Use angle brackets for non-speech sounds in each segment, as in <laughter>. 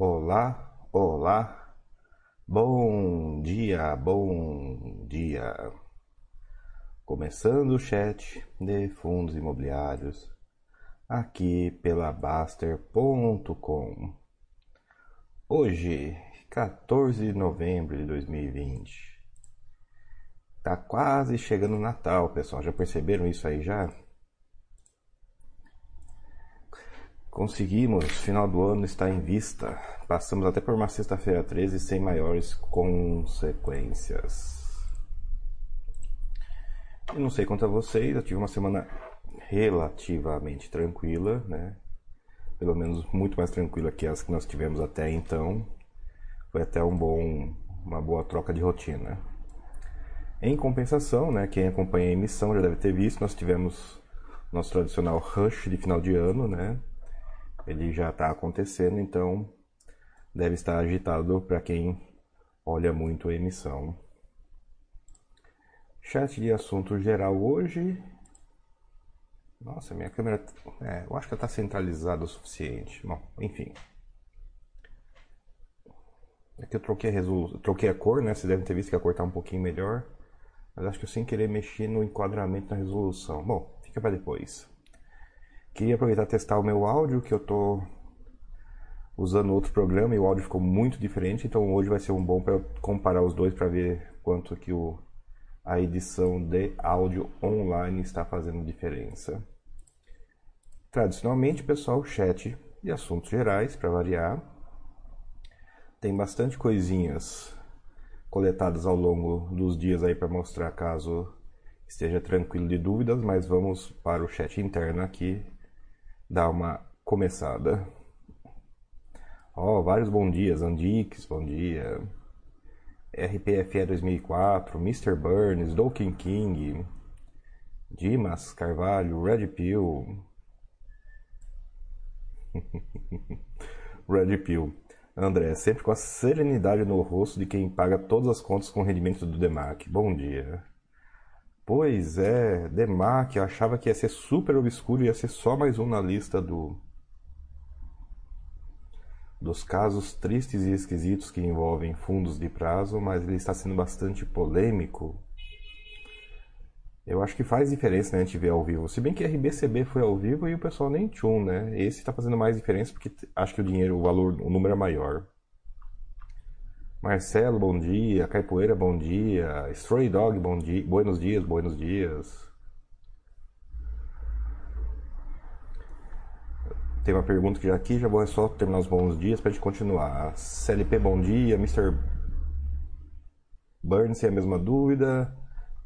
Olá, olá, bom dia, bom dia. Começando o chat de fundos imobiliários aqui pela Baster.com. Hoje, 14 de novembro de 2020. Tá quase chegando o Natal, pessoal. Já perceberam isso aí já? Conseguimos, final do ano está em vista. Passamos até por uma sexta-feira 13 sem maiores consequências. E não sei quanto a vocês, eu tive uma semana relativamente tranquila, né? Pelo menos muito mais tranquila que as que nós tivemos até então. Foi até um bom, uma boa troca de rotina. Em compensação, né, quem acompanha a emissão já deve ter visto, nós tivemos nosso tradicional rush de final de ano, né? Ele já está acontecendo, então deve estar agitado para quem olha muito a emissão. Chat de assunto geral hoje. Nossa, minha câmera. É, eu acho que está centralizada o suficiente. Bom, enfim. Aqui eu troquei a, resolu... troquei a cor, né? Vocês devem ter visto que a cor está um pouquinho melhor. Mas acho que eu sem querer mexi no enquadramento na resolução. Bom, fica para depois. Queria aproveitar e testar o meu áudio, que eu estou usando outro programa e o áudio ficou muito diferente, então hoje vai ser um bom para comparar os dois para ver quanto que o, a edição de áudio online está fazendo diferença. Tradicionalmente, pessoal, chat de assuntos gerais, para variar. Tem bastante coisinhas coletadas ao longo dos dias aí para mostrar caso esteja tranquilo de dúvidas, mas vamos para o chat interno aqui dar uma começada. Ó, oh, vários bom dias. Andix, bom dia. RPFE 2004, Mr. Burns, Dolkin King, Dimas Carvalho, Red Pill. <laughs> Red Pill. André, sempre com a serenidade no rosto de quem paga todas as contas com rendimento do DEMAC. Bom dia. Pois é, Demac, eu achava que ia ser super obscuro, ia ser só mais um na lista do dos casos tristes e esquisitos que envolvem fundos de prazo, mas ele está sendo bastante polêmico. Eu acho que faz diferença né, a gente ver ao vivo. Se bem que RBCB foi ao vivo e o pessoal nem tchum, né? Esse está fazendo mais diferença porque acho que o dinheiro, o valor, o número é maior. Marcelo, bom dia. Caipoeira, bom dia. Stray Dog, bom dia. Buenos dias, buenos dias. Tem uma pergunta que já aqui, já vou só terminar os bons dias para a gente continuar. CLP, bom dia. Mr. Burns, é a mesma dúvida.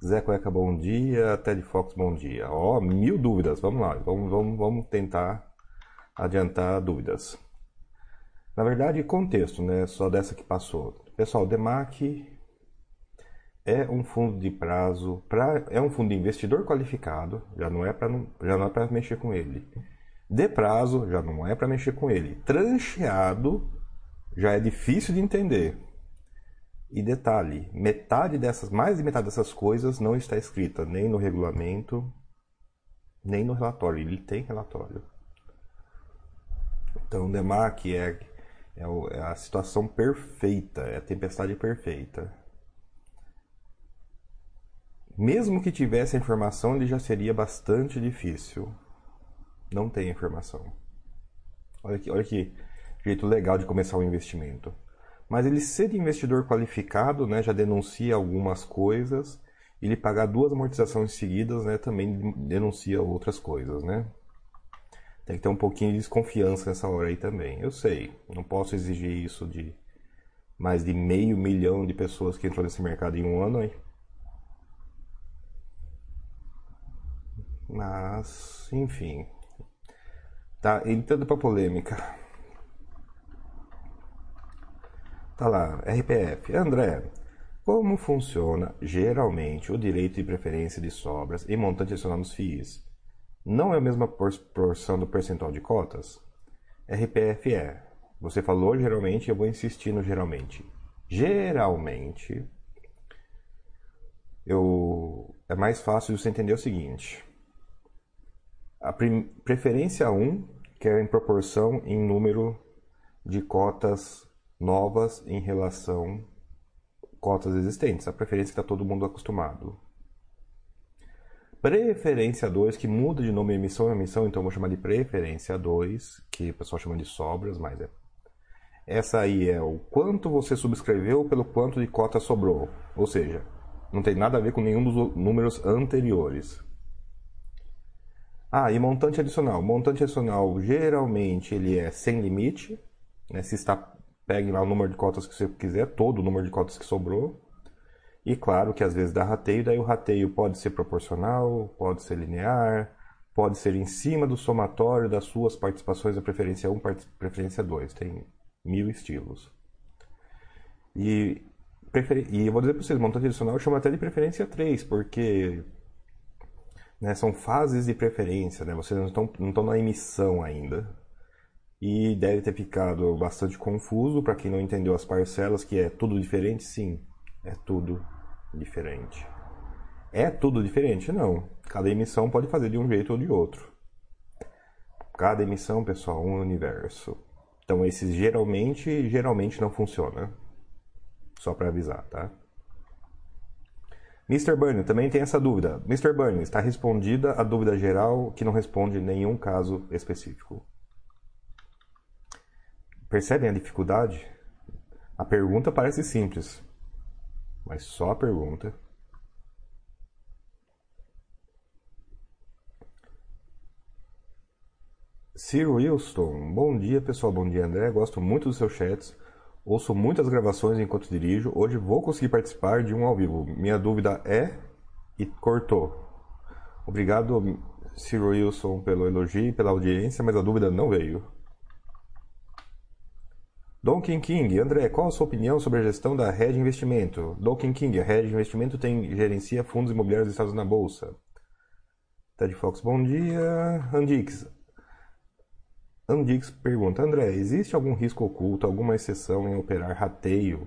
Zé Cueca, bom dia. Ted Fox, bom dia. Ó, oh, mil dúvidas. Vamos lá, vamos, vamos, vamos tentar adiantar dúvidas. Na verdade, contexto, né? Só dessa que passou. Pessoal, DEMAC é um fundo de prazo, pra, é um fundo de investidor qualificado, já não é para já não é para mexer com ele. De prazo, já não é para mexer com ele. Trancheado, já é difícil de entender. E detalhe, metade dessas, mais de metade dessas coisas não está escrita nem no regulamento, nem no relatório. Ele tem relatório. Então, o DEMAC é é, é a situação perfeita, é a tempestade perfeita. Mesmo que tivesse a informação, ele já seria bastante difícil. Não tem informação. Olha que, olha que jeito legal de começar o investimento. Mas ele ser investidor qualificado, né, já denuncia algumas coisas. Ele pagar duas amortizações seguidas, né, também denuncia outras coisas, né? Tem que ter um pouquinho de desconfiança nessa hora aí também. Eu sei, não posso exigir isso de mais de meio milhão de pessoas que entrou nesse mercado em um ano aí. Mas, enfim. Tá, entrando pra polêmica. Tá lá, RPF. André, como funciona geralmente o direito de preferência de sobras e montante adicional nos FIIs? Não é a mesma porção do percentual de cotas? RPF é. Você falou geralmente, eu vou insistir no geralmente. Geralmente, eu é mais fácil você entender o seguinte. A preferência 1, que é em proporção em número de cotas novas em relação cotas existentes, a preferência que está todo mundo acostumado. Preferência 2, que muda de nome emissão em emissão, então eu vou chamar de preferência 2, que o pessoal chama de sobras, mas é. Essa aí é o quanto você subscreveu pelo quanto de cota sobrou. Ou seja, não tem nada a ver com nenhum dos números anteriores. Ah, e montante adicional. Montante adicional, geralmente, ele é sem limite. Né? Se está, pegue lá o número de cotas que você quiser, todo o número de cotas que sobrou. E claro que às vezes dá rateio, daí o rateio pode ser proporcional, pode ser linear, pode ser em cima do somatório das suas participações da preferência 1, preferência 2. Tem mil estilos. E, prefer... e eu vou dizer para vocês, montante adicional eu chamo até de preferência 3, porque né, são fases de preferência, né? vocês não estão, não estão na emissão ainda. E deve ter ficado bastante confuso para quem não entendeu as parcelas, que é tudo diferente, sim, é tudo diferente. É tudo diferente? Não. Cada emissão pode fazer de um jeito ou de outro. Cada emissão, pessoal, um universo. Então esses geralmente, geralmente não funciona. Só para avisar, tá? Mr. Bunny também tem essa dúvida. Mr. Bunny, está respondida a dúvida geral que não responde nenhum caso específico. Percebem a dificuldade? A pergunta parece simples, mas só a pergunta. Ciro Wilson, bom dia pessoal, bom dia André, gosto muito dos seus chats, ouço muitas gravações enquanto dirijo, hoje vou conseguir participar de um ao vivo. Minha dúvida é e cortou. Obrigado Ciro Wilson pelo elogio e pela audiência, mas a dúvida não veio. Donkey King, André, qual a sua opinião sobre a gestão da Red Investimento? Donkey King, a Red Investimento tem, gerencia fundos imobiliários listados na Bolsa. Ted Fox, bom dia. Andix, Andix pergunta, André, existe algum risco oculto, alguma exceção em operar rateio,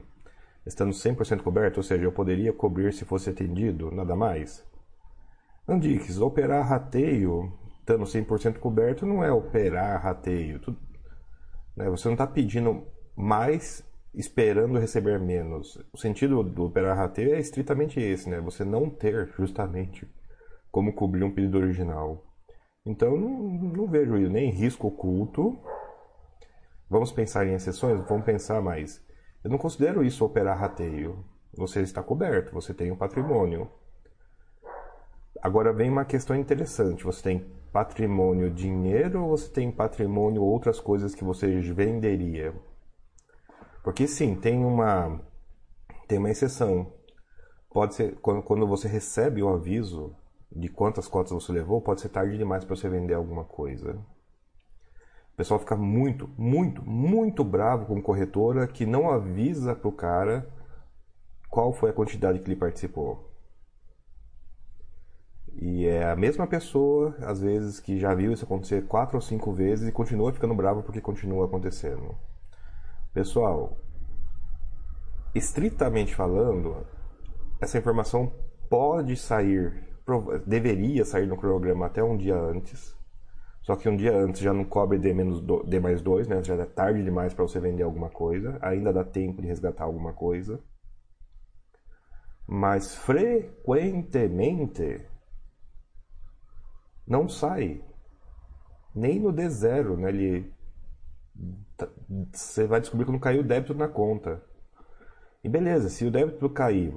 estando 100% coberto? Ou seja, eu poderia cobrir se fosse atendido, nada mais? Andix, operar rateio, estando 100% coberto, não é operar rateio. Tu, né, você não está pedindo mais esperando receber menos. O sentido do operar rateio é estritamente esse, né? Você não ter justamente como cobrir um pedido original. Então não, não vejo nem risco oculto. Vamos pensar em exceções? Vamos pensar mais. Eu não considero isso operar rateio. Você está coberto, você tem um patrimônio. Agora vem uma questão interessante. Você tem patrimônio dinheiro ou você tem patrimônio outras coisas que você venderia? Porque sim, tem uma tem uma exceção. Pode ser quando, quando você recebe o aviso de quantas cotas você levou, pode ser tarde demais para você vender alguma coisa. O pessoal fica muito, muito, muito bravo com corretora que não avisa para o cara qual foi a quantidade que ele participou. E é a mesma pessoa, às vezes, que já viu isso acontecer quatro ou cinco vezes e continua ficando bravo porque continua acontecendo. Pessoal, estritamente falando, essa informação pode sair, deveria sair no cronograma até um dia antes. Só que um dia antes já não cobre D, menos D mais 2, né? Já é tarde demais para você vender alguma coisa. Ainda dá tempo de resgatar alguma coisa. Mas frequentemente não sai. Nem no D0, né? Ele você vai descobrir que não caiu o débito na conta. E beleza, se o débito cair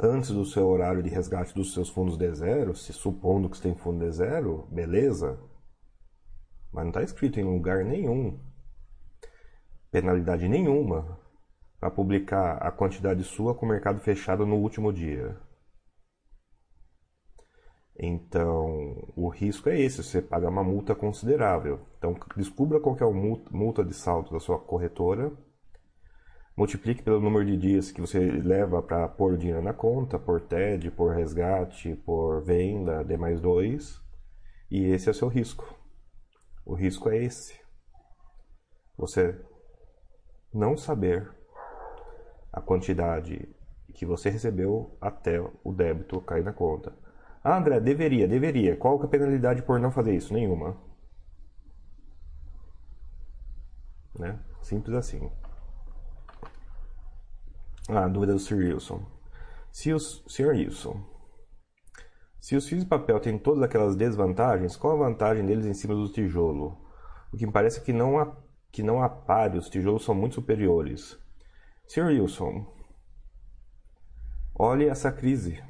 antes do seu horário de resgate dos seus fundos de zero, se supondo que você tem fundo de zero, beleza. Mas não está escrito em lugar nenhum, penalidade nenhuma, para publicar a quantidade sua com o mercado fechado no último dia. Então, o risco é esse, você paga uma multa considerável. Então, descubra qual é a multa de saldo da sua corretora, multiplique pelo número de dias que você leva para pôr dinheiro na conta, por TED, por resgate, por venda, D mais 2, e esse é o seu risco. O risco é esse. Você não saber a quantidade que você recebeu até o débito cair na conta. Ah, André, deveria, deveria. Qual é a penalidade por não fazer isso? Nenhuma. Né? Simples assim. Ah, dúvida do Sr. Wilson. Se os, Sr. Wilson, se os fios de papel têm todas aquelas desvantagens, qual a vantagem deles em cima do tijolo? O que me parece é que não há, que não há pare, os tijolos são muito superiores. Sr. Wilson, olhe essa crise.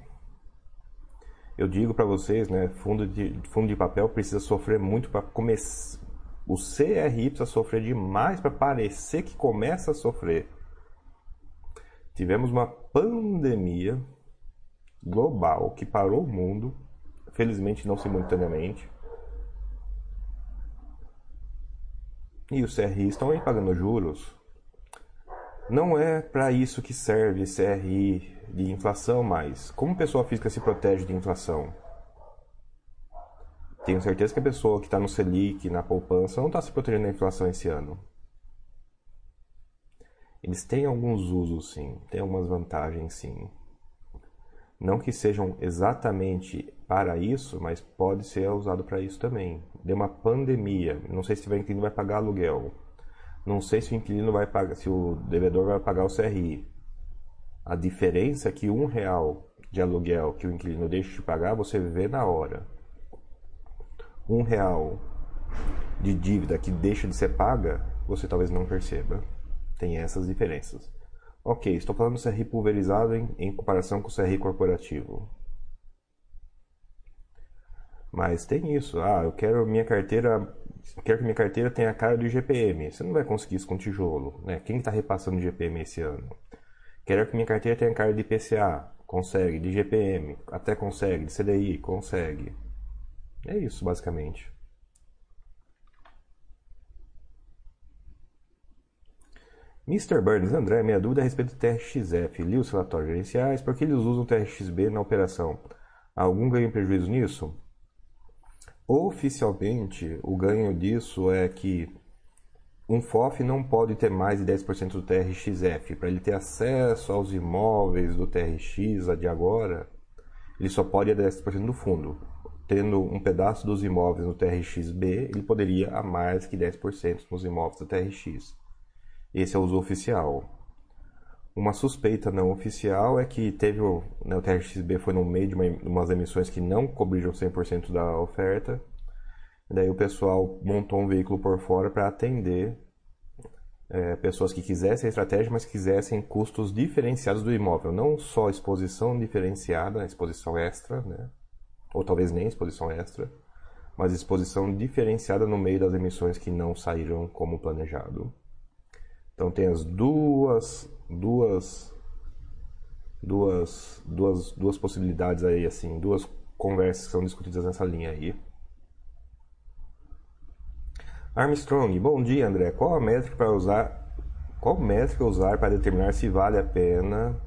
Eu digo para vocês, né, fundo de, fundo de papel precisa sofrer muito para começar. O CRI precisa sofrer demais para parecer que começa a sofrer. Tivemos uma pandemia global que parou o mundo, felizmente não simultaneamente. E os CRI estão aí pagando juros. Não é para isso que serve CRI de inflação mais. Como pessoa física se protege de inflação? Tenho certeza que a pessoa que está no Selic, na poupança, não está se protegendo da inflação esse ano. Eles têm alguns usos, sim. Tem algumas vantagens, sim. Não que sejam exatamente para isso, mas pode ser usado para isso também. Deu uma pandemia. Não sei se o inquilino vai pagar aluguel. Não sei se o inquilino vai pagar, se o devedor vai pagar o CRI. A diferença é que um real de aluguel que o inquilino deixa de pagar, você vê na hora. Um real de dívida que deixa de ser paga, você talvez não perceba. Tem essas diferenças. Ok, estou falando do CRI pulverizado em, em comparação com o CRI corporativo. Mas tem isso. Ah, eu quero minha carteira. Quero que minha carteira tenha a cara do IGPM. Você não vai conseguir isso com tijolo. Né? Quem está repassando o IGPM esse ano? Quero que minha carteira tenha cara de IPCA. Consegue. De IGPM. Até consegue. De CDI. Consegue. É isso, basicamente. Mr. Burns, André, minha dúvida é a respeito do TRXF. Li os relatórios gerenciais, por que eles usam o TRXB na operação? Há algum ganho e prejuízo nisso? Oficialmente, o ganho disso é que um FOF não pode ter mais de 10% do TRXF. Para ele ter acesso aos imóveis do TRX a de agora, ele só pode ter 10% do fundo. Tendo um pedaço dos imóveis no TRXB, ele poderia a mais que 10% nos imóveis do TRX. Esse é o uso oficial. Uma suspeita não oficial é que teve o, né, o TRXB foi no meio de uma, umas emissões que não cobriram 100% da oferta. Daí o pessoal montou um veículo por fora para atender é, pessoas que quisessem a estratégia, mas quisessem custos diferenciados do imóvel. Não só exposição diferenciada, exposição extra, né? ou talvez nem exposição extra, mas exposição diferenciada no meio das emissões que não saíram como planejado. Então tem as duas duas duas duas duas possibilidades aí assim, duas conversas que são discutidas nessa linha aí. Armstrong, bom dia André. Qual a métrica para usar? Qual métrica usar para determinar se vale a pena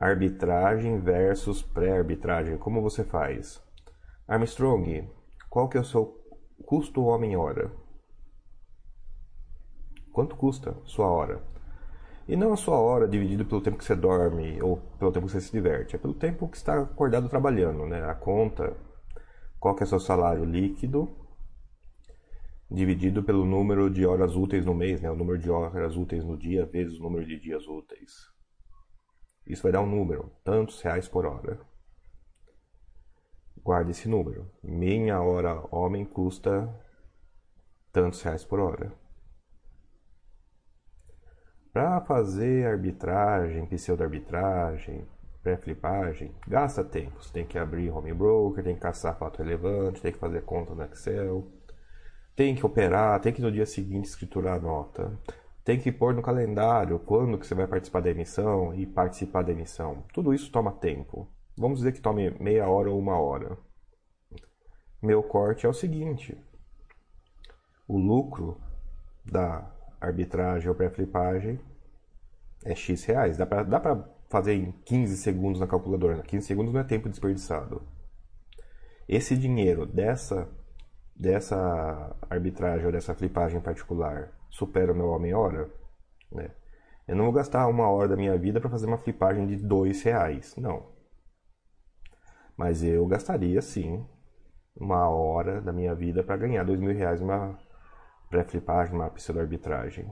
arbitragem versus pré-arbitragem? Como você faz? Armstrong, qual que é o seu custo homem-hora? Quanto custa sua hora? E não a sua hora dividido pelo tempo que você dorme ou pelo tempo que você se diverte. É pelo tempo que está acordado trabalhando, né? A conta, qual que é o seu salário líquido dividido pelo número de horas úteis no mês, né? O número de horas úteis no dia vezes o número de dias úteis. Isso vai dar um número, tantos reais por hora. Guarde esse número. Minha hora homem custa tantos reais por hora. Para fazer arbitragem, pseudo-arbitragem, pré-flipagem, gasta tempo. Você tem que abrir home broker, tem que caçar fato relevante, tem que fazer conta no Excel, tem que operar, tem que no dia seguinte escriturar a nota, tem que pôr no calendário quando que você vai participar da emissão e participar da emissão. Tudo isso toma tempo. Vamos dizer que tome meia hora ou uma hora. Meu corte é o seguinte: o lucro da arbitragem ou pré-flipagem é X reais. Dá pra fazer em 15 segundos na calculadora. 15 segundos não é tempo desperdiçado. Esse dinheiro dessa, dessa arbitragem ou dessa flipagem particular supera o meu homem-hora? Né? Eu não vou gastar uma hora da minha vida para fazer uma flipagem de dois reais. Não. Mas eu gastaria sim uma hora da minha vida para ganhar dois mil reais numa pré-flipagem, uma pseudo-arbitragem.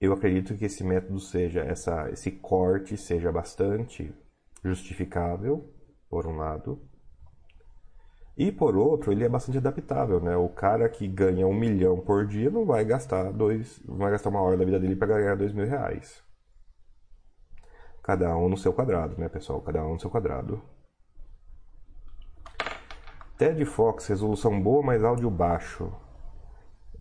Eu acredito que esse método seja, essa, esse corte seja bastante justificável, por um lado, e por outro, ele é bastante adaptável, né? O cara que ganha um milhão por dia não vai gastar dois, vai gastar uma hora da vida dele para ganhar dois mil reais. Cada um no seu quadrado, né, pessoal? Cada um no seu quadrado. TED Fox, resolução boa, mas áudio baixo.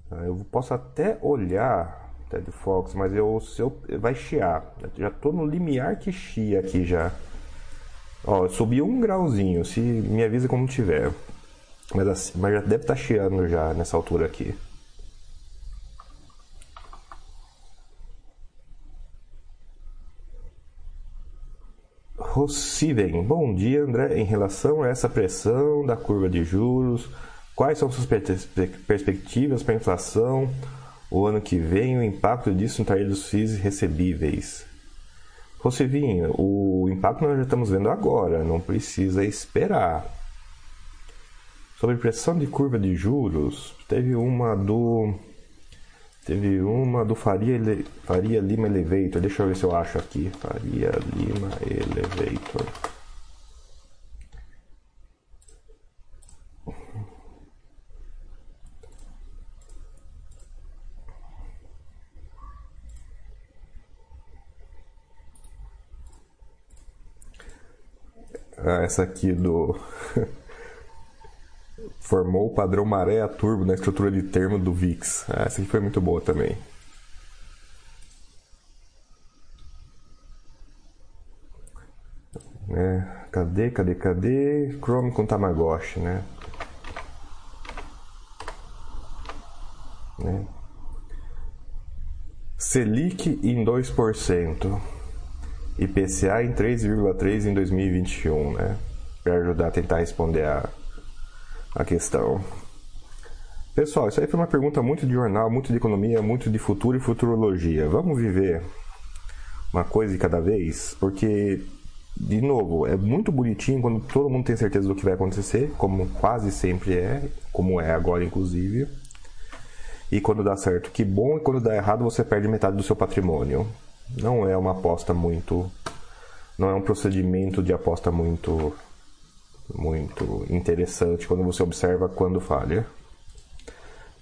Ah, eu posso até olhar TED Fox, mas eu, se eu, vai chiar. Eu já tô no limiar que chia aqui já. Ó, eu subi um grauzinho, se me avisa como tiver. Mas, assim, mas já deve estar tá chiando já nessa altura aqui. Rossiven, bom dia André. Em relação a essa pressão da curva de juros, quais são suas perspectivas para a inflação o ano que vem? O impacto disso no tarefa dos FIIs recebíveis? Rossivinho, o impacto nós já estamos vendo agora, não precisa esperar. Sobre pressão de curva de juros, teve uma do Teve uma do Faria, Faria Lima Elevator. Deixa eu ver se eu acho aqui. Faria Lima Elevator. Ah, essa aqui do <laughs> formou o padrão maré turbo na estrutura de termo do VIX. Ah, essa aqui foi muito boa também. É, cadê, cadê, cadê? Chrome com Tamagotchi, né? né? Selic em 2%. IPCA em 3,3% em 2021, né? Para ajudar a tentar responder a a questão. Pessoal, isso aí foi uma pergunta muito de jornal, muito de economia, muito de futuro e futurologia. Vamos viver uma coisa de cada vez? Porque, de novo, é muito bonitinho quando todo mundo tem certeza do que vai acontecer, como quase sempre é, como é agora, inclusive. E quando dá certo, que bom, e quando dá errado, você perde metade do seu patrimônio. Não é uma aposta muito. Não é um procedimento de aposta muito muito interessante quando você observa quando falha.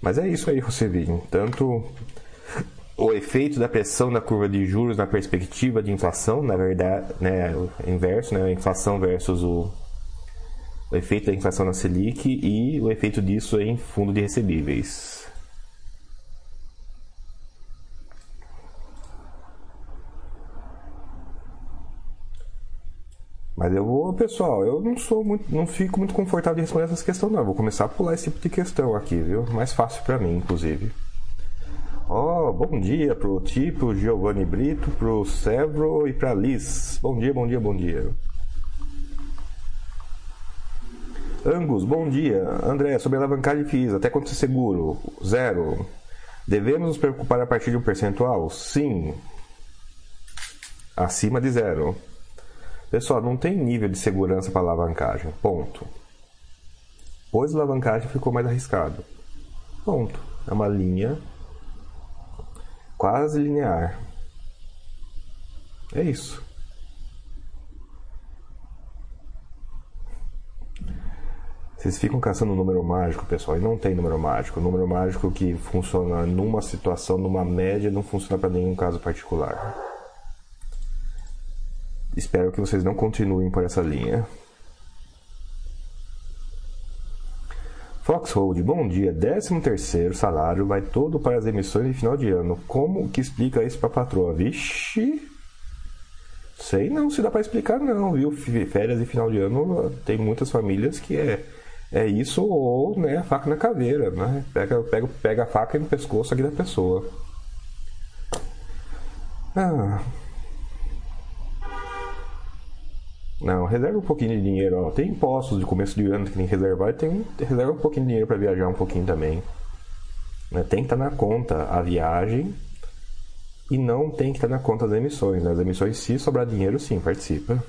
Mas é isso aí, Rossellini. Tanto o efeito da pressão da curva de juros na perspectiva de inflação, na verdade, né, inverso, né, a inflação versus o, o efeito da inflação na Selic e o efeito disso em fundo de recebíveis. Mas eu vou, pessoal, eu não sou muito, não fico muito confortável de responder essas questões, não. Eu vou começar a pular esse tipo de questão aqui, viu? Mais fácil para mim, inclusive. Ó, oh, bom dia pro Tipo, Giovanni Brito, pro Severo e pra Liz. Bom dia, bom dia, bom dia. Angus, bom dia. André, sobre alavancagem FIIs, até quanto é seguro? Zero. Devemos nos preocupar a partir de um percentual? Sim. Acima de zero. Pessoal, não tem nível de segurança para alavancagem. Ponto. Pois a alavancagem ficou mais arriscado. Ponto. É uma linha quase linear. É isso. Vocês ficam caçando um número mágico, pessoal, e não tem número mágico. O número mágico que funciona numa situação, numa média, não funciona para nenhum caso particular. Espero que vocês não continuem por essa linha. Foxhold, bom dia. 13 terceiro salário vai todo para as emissões de final de ano. Como que explica isso para a patroa? Vixe! Sei não se dá para explicar não, viu? Férias de final de ano tem muitas famílias que é é isso ou né, a faca na caveira, né? Pega, pega, pega a faca no pescoço aqui da pessoa. Ah, Não, reserva um pouquinho de dinheiro. Ó. Tem impostos de começo de ano que tem que reservar e tem, reserva um pouquinho de dinheiro para viajar um pouquinho também. Né? Tem que estar na conta a viagem e não tem que estar na conta as emissões. Né? As emissões, se sobrar dinheiro, sim, participa.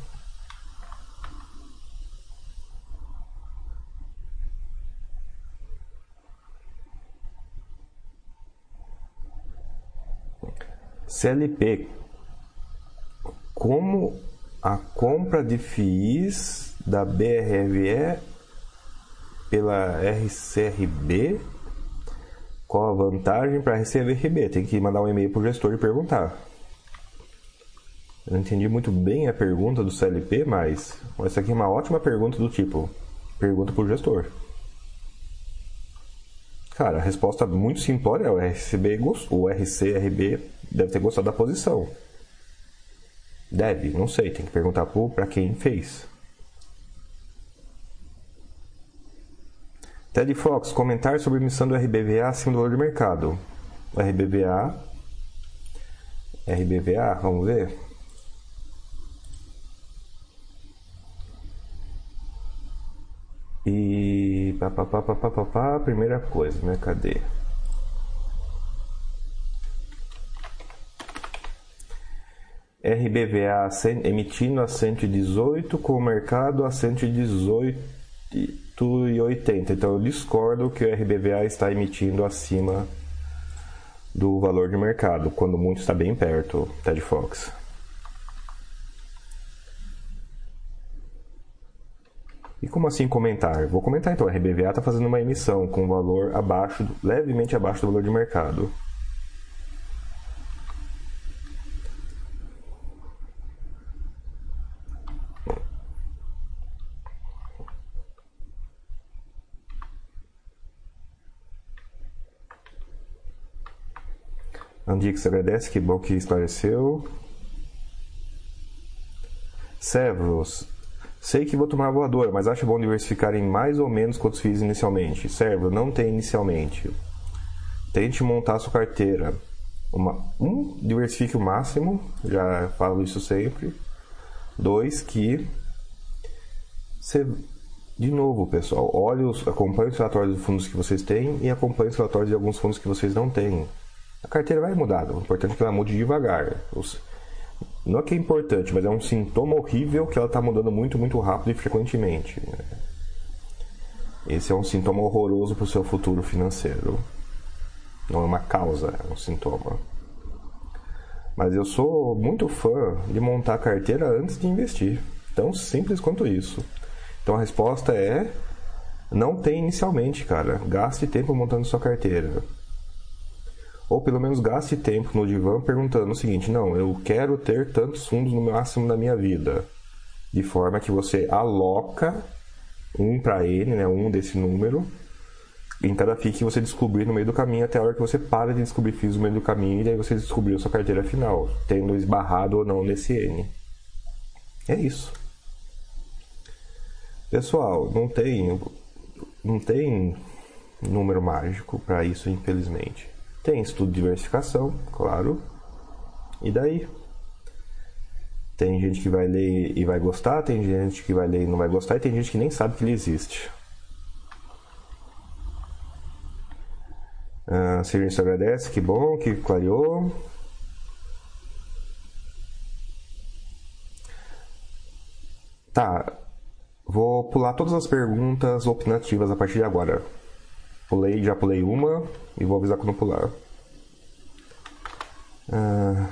CLP. Como a compra de FIIs da BRFE pela RCRB, qual a vantagem para a RCRB? Tem que mandar um e-mail para o gestor e perguntar. Eu não entendi muito bem a pergunta do CLP, mas essa aqui é uma ótima pergunta do tipo: pergunta para o gestor. Cara, a resposta muito simplória é o RCB, o RCRB deve ter gostado da posição. Deve, não sei, tem que perguntar para quem fez. Ted Fox, comentar sobre emissão do RBVA acima do valor de mercado. RBVA. RBVA, vamos ver. E. Pá, pá, pá, pá, pá, pá, pá, primeira coisa, né? Cadê? RBVA emitindo a 118 com o mercado a 118,80. Então eu discordo que o RBVA está emitindo acima do valor de mercado, quando muito está bem perto, Ted Fox. E como assim comentar? Vou comentar então. A RBVA está fazendo uma emissão com valor abaixo, levemente abaixo do valor de mercado. Andix agradece, que bom que esclareceu. Sevros, sei que vou tomar voadora, mas acho bom diversificar em mais ou menos quantos fiz inicialmente. Servo, não tem inicialmente. Tente montar sua carteira. Uma, um, diversifique o máximo, já falo isso sempre. Dois, que você, de novo, pessoal, olhe os, acompanhe os relatórios dos fundos que vocês têm e acompanhe os relatórios de alguns fundos que vocês não têm. A carteira vai mudar, o importante é que ela mude devagar. Não é que é importante, mas é um sintoma horrível que ela está mudando muito, muito rápido e frequentemente. Esse é um sintoma horroroso para o seu futuro financeiro. Não é uma causa, é um sintoma. Mas eu sou muito fã de montar a carteira antes de investir. Tão simples quanto isso. Então a resposta é: não tem inicialmente, cara. Gaste tempo montando sua carteira. Ou pelo menos gaste tempo no divã perguntando o seguinte: não, eu quero ter tantos fundos no máximo da minha vida. De forma que você aloca um para ele, né, um desse número, em cada que você descobrir no meio do caminho, até a hora que você para de descobrir FIIs no meio do caminho e aí você descobriu sua carteira final, tendo esbarrado ou não nesse N. É isso. Pessoal, não tem, não tem número mágico para isso, infelizmente. Tem estudo de diversificação, claro. E daí? Tem gente que vai ler e vai gostar, tem gente que vai ler e não vai gostar, e tem gente que nem sabe que ele existe. Uh, Sirius agradece, que bom, que clareou. Tá, vou pular todas as perguntas opinativas a partir de agora. Pulei, já pulei uma e vou avisar quando pular. Ah.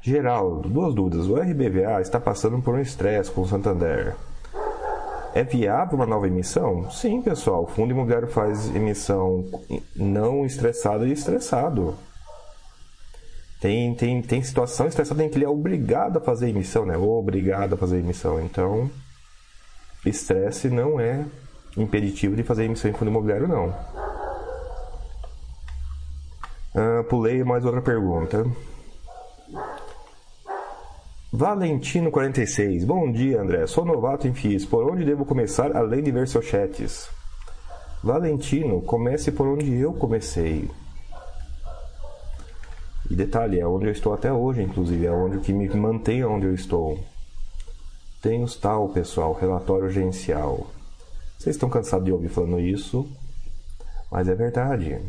Geraldo, duas dúvidas. O RBVA está passando por um estresse com o Santander. É viável uma nova emissão? Sim, pessoal. O fundo imobiliário faz emissão não estressado e estressado. Tem, tem, tem situação estressada em que ele é obrigado a fazer emissão, né? Obrigado a fazer emissão. Então, estresse não é impeditivo de fazer emissão em fundo imobiliário, não. Uh, pulei mais outra pergunta. Valentino46. Bom dia, André. Sou novato em FIIs. Por onde devo começar além de ver seus chats? Valentino, comece por onde eu comecei. E detalhe, é onde eu estou até hoje, inclusive. É onde que me mantém onde eu estou. Tem os tal, pessoal, relatório gerencial. Vocês estão cansados de ouvir falando isso, mas é verdade.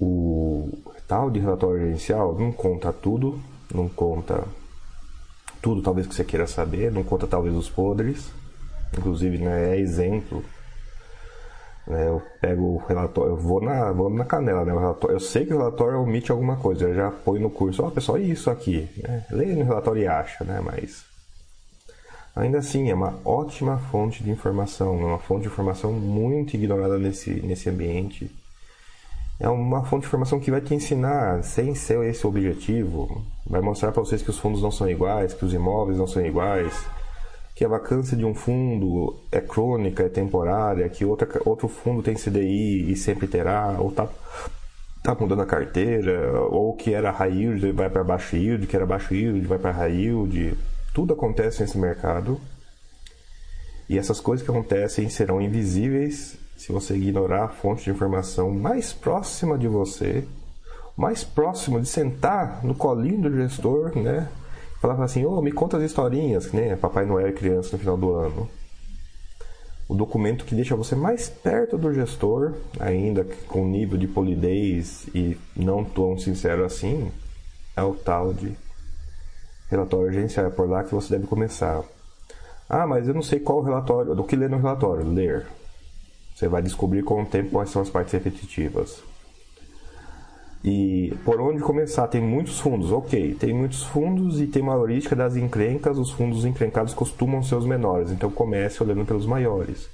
O tal de relatório gerencial não conta tudo, não conta tudo talvez que você queira saber, não conta talvez os podres, inclusive né, é exemplo né, eu pego o relatório, eu vou na, vou na canela, né? Relatório, eu sei que o relatório omite alguma coisa, eu já põe no curso, ó, oh, pessoal, isso aqui, né? Leia no relatório e acha, né? Mas ainda assim é uma ótima fonte de informação, é uma fonte de informação muito ignorada nesse, nesse ambiente. É uma fonte de informação que vai te ensinar, sem ser esse o objetivo, vai mostrar para vocês que os fundos não são iguais, que os imóveis não são iguais, que a vacância de um fundo é crônica, é temporária, que outra, outro fundo tem CDI e sempre terá, ou está tá mudando a carteira, ou que era high yield vai para baixo yield, que era baixo yield vai para high yield. Tudo acontece nesse mercado. E essas coisas que acontecem serão invisíveis se você ignorar a fonte de informação mais próxima de você, mais próximo de sentar no colinho do gestor, né? falava assim, ô, oh, me conta as historinhas, nem Papai Noel e criança no final do ano. O documento que deixa você mais perto do gestor, ainda com nível de polidez e não tão sincero assim, é o tal de relatório agencial. É por lá que você deve começar. Ah, mas eu não sei qual relatório, do que ler no relatório. Ler. Você vai descobrir com o tempo quais são as partes repetitivas. E por onde começar? Tem muitos fundos, ok. Tem muitos fundos e tem uma heurística das encrencas. Os fundos encrencados costumam ser os menores, então comece olhando pelos maiores.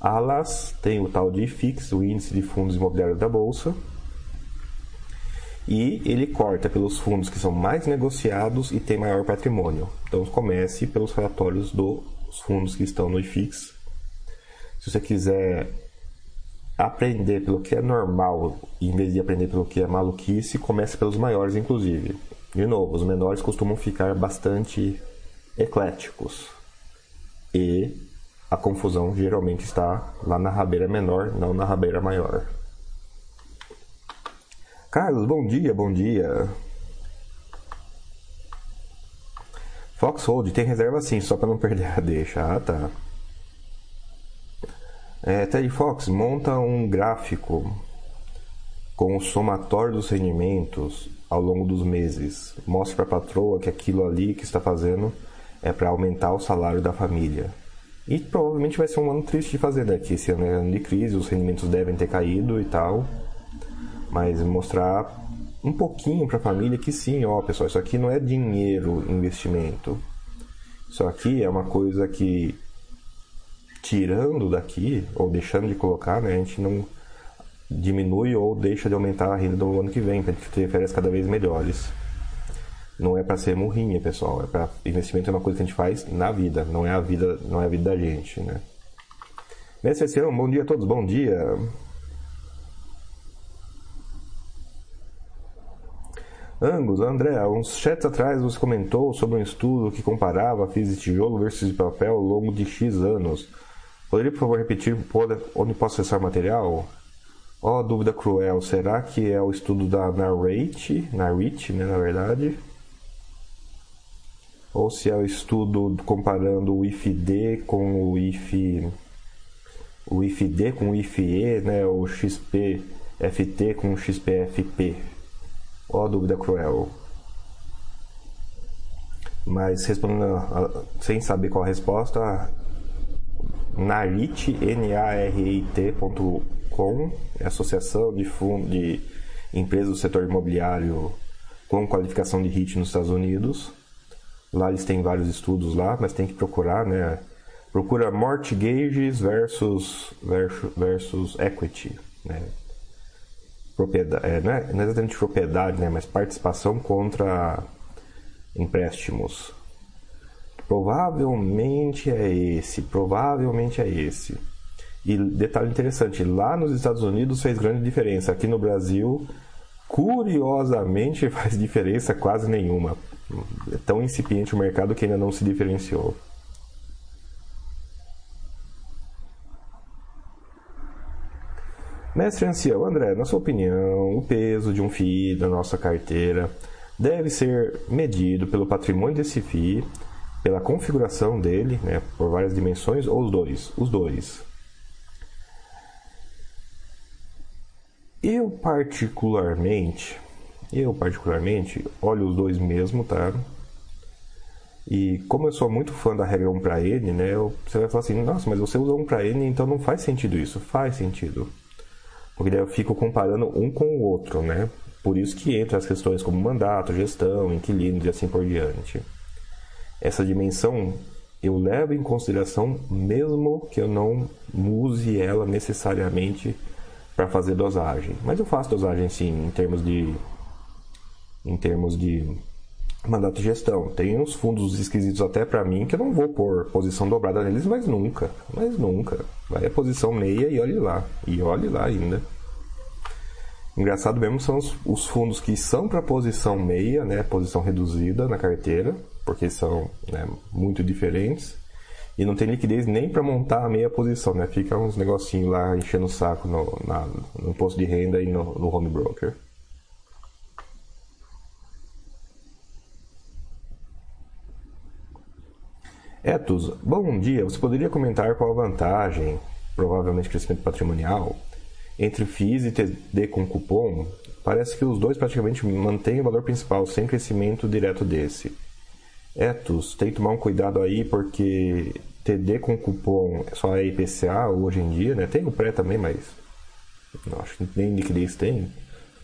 Alas tem o tal de IFIX, o Índice de Fundos Imobiliários da Bolsa. E ele corta pelos fundos que são mais negociados e têm maior patrimônio. Então comece pelos relatórios dos fundos que estão no IFIX. Se você quiser aprender pelo que é normal, em vez de aprender pelo que é maluquice, comece pelos maiores, inclusive. De novo, os menores costumam ficar bastante ecléticos. E a confusão geralmente está lá na rabeira menor, não na rabeira maior. Carlos, bom dia, bom dia. Foxhold tem reserva sim, só para não perder a deixa. Ah, tá. É, Terry Fox monta um gráfico com o somatório dos rendimentos ao longo dos meses. Mostre para a patroa que aquilo ali que está fazendo é para aumentar o salário da família. E provavelmente vai ser um ano triste de fazer, né? Que esse ano é ano de crise, os rendimentos devem ter caído e tal. Mas mostrar um pouquinho para a família que sim, ó, pessoal, isso aqui não é dinheiro, investimento. Isso aqui é uma coisa que tirando daqui, ou deixando de colocar, né, a gente não diminui ou deixa de aumentar a renda do ano que vem, para a gente ter férias cada vez melhores. Não é para ser murrinha, pessoal, é para investimento é uma coisa que a gente faz na vida, não é a vida, não é a vida da gente, né? Mestre Cião, bom dia a todos, bom dia. Angus, André, uns chats atrás você comentou sobre um estudo que comparava FIIs de tijolo versus de papel ao longo de X anos. Poderia, por favor, repetir onde posso acessar o material? Ó, oh, dúvida cruel. Será que é o estudo da Narrate, Narrate, né, na verdade? Ou se é o estudo comparando o IFD com o IF... O IFD com o IFE, né, o XPFT com o XPFP? Ó, oh, dúvida cruel. Mas respondendo sem saber qual a resposta, narit, N-A-R-I-T.com, é Associação de, fundo, de Empresas do Setor Imobiliário com qualificação de RIT nos Estados Unidos. Lá eles têm vários estudos lá, mas tem que procurar, né? Procura mortgages versus, versus, versus equity, né? Propriedade, é, não, é, não é exatamente propriedade, né? Mas participação contra empréstimos. Provavelmente é esse, provavelmente é esse. E detalhe interessante, lá nos Estados Unidos fez grande diferença. Aqui no Brasil, curiosamente, <laughs> faz diferença quase nenhuma. É tão incipiente o mercado que ainda não se diferenciou. Mestre Ancião, André, na sua opinião, o peso de um FII da nossa carteira deve ser medido pelo patrimônio desse FII pela configuração dele, né, por várias dimensões, ou os dois? Os dois. Eu particularmente, eu particularmente olho os dois mesmo, tá? E como eu sou muito fã da regra 1 para N, né, você vai falar assim, nossa, mas você usa 1 para N, então não faz sentido isso. Faz sentido. Porque daí eu fico comparando um com o outro, né? Por isso que entra as questões como mandato, gestão, inquilinos e assim por diante. Essa dimensão eu levo em consideração mesmo que eu não use ela necessariamente para fazer dosagem. Mas eu faço dosagem sim, em termos de em termos de mandato de gestão. Tem uns fundos esquisitos até para mim que eu não vou pôr posição dobrada neles, mas nunca, mas nunca. Vai a posição meia e olhe lá, e olhe lá ainda. Engraçado mesmo são os, os fundos que são para posição meia, né, posição reduzida na carteira, porque são né, muito diferentes. E não tem liquidez nem para montar a meia posição, né? Fica uns negocinhos lá enchendo o saco no, na, no de renda e no, no home broker. Etos, bom dia. Você poderia comentar qual a vantagem, provavelmente crescimento patrimonial, entre FIIs e TD com cupom? Parece que os dois praticamente mantêm o valor principal sem crescimento direto desse. Etos, tem que tomar um cuidado aí porque TD com cupom só é IPCA hoje em dia, né? Tem o pré também, mas não, acho que nem liquidez tem.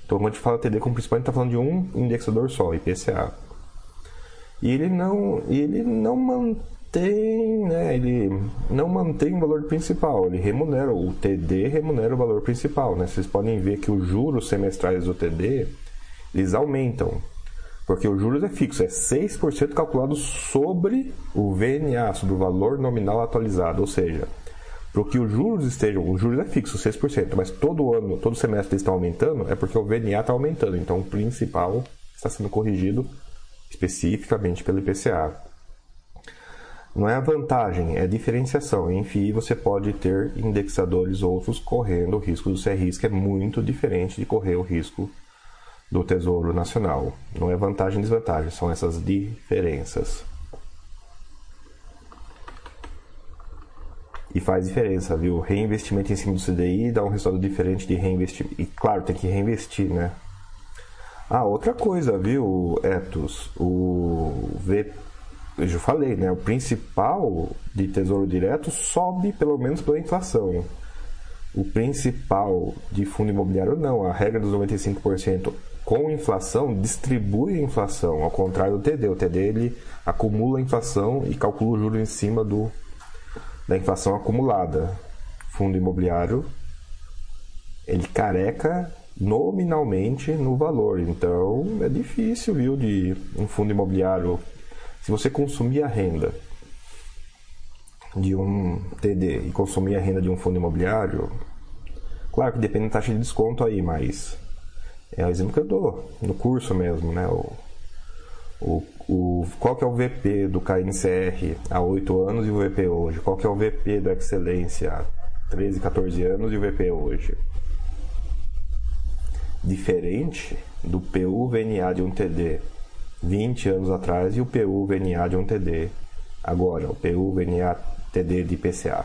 Então quando a gente fala TD com principal, a gente está falando de um indexador só, IPCA. E ele não, ele não mantém, né? Ele não mantém o valor principal, ele remunera, o TD remunera o valor principal, né? Vocês podem ver que os juros semestrais do TD, eles aumentam. Porque o juros é fixo, é 6% calculado sobre o VNA, sobre o valor nominal atualizado. Ou seja, para que os juros estejam, o juros é fixo, 6%, mas todo ano, todo semestre eles aumentando, é porque o VNA está aumentando. Então o principal está sendo corrigido especificamente pelo IPCA. Não é a vantagem, é a diferenciação. Em FII você pode ter indexadores outros correndo o risco do CRIs, que é muito diferente de correr o risco do Tesouro Nacional. Não é vantagem e desvantagem, são essas diferenças. E faz diferença, viu? Reinvestimento em cima do CDI dá um resultado diferente de reinvestimento. E claro, tem que reinvestir, né? Ah, outra coisa, viu, Etos? O V. Eu já falei, né? O principal de tesouro direto sobe pelo menos pela inflação. O principal de fundo imobiliário não. A regra dos 95% com inflação distribui a inflação, ao contrário do TD. O TD ele acumula a inflação e calcula o juro em cima do, da inflação acumulada. Fundo imobiliário ele careca nominalmente no valor. Então é difícil, viu, de um fundo imobiliário. Se você consumir a renda de um TD e consumir a renda de um fundo imobiliário, claro que depende da taxa de desconto aí, mas é o exemplo que eu dou no curso mesmo, né? O, o, o, qual que é o VP do KNCR há 8 anos e o VP hoje? Qual que é o VP do Excelência há 13, 14 anos e o VP hoje? Diferente do PU-VNA de um TD 20 anos atrás e o PU-VNA de um TD agora, o PU-VNA TD de PCA.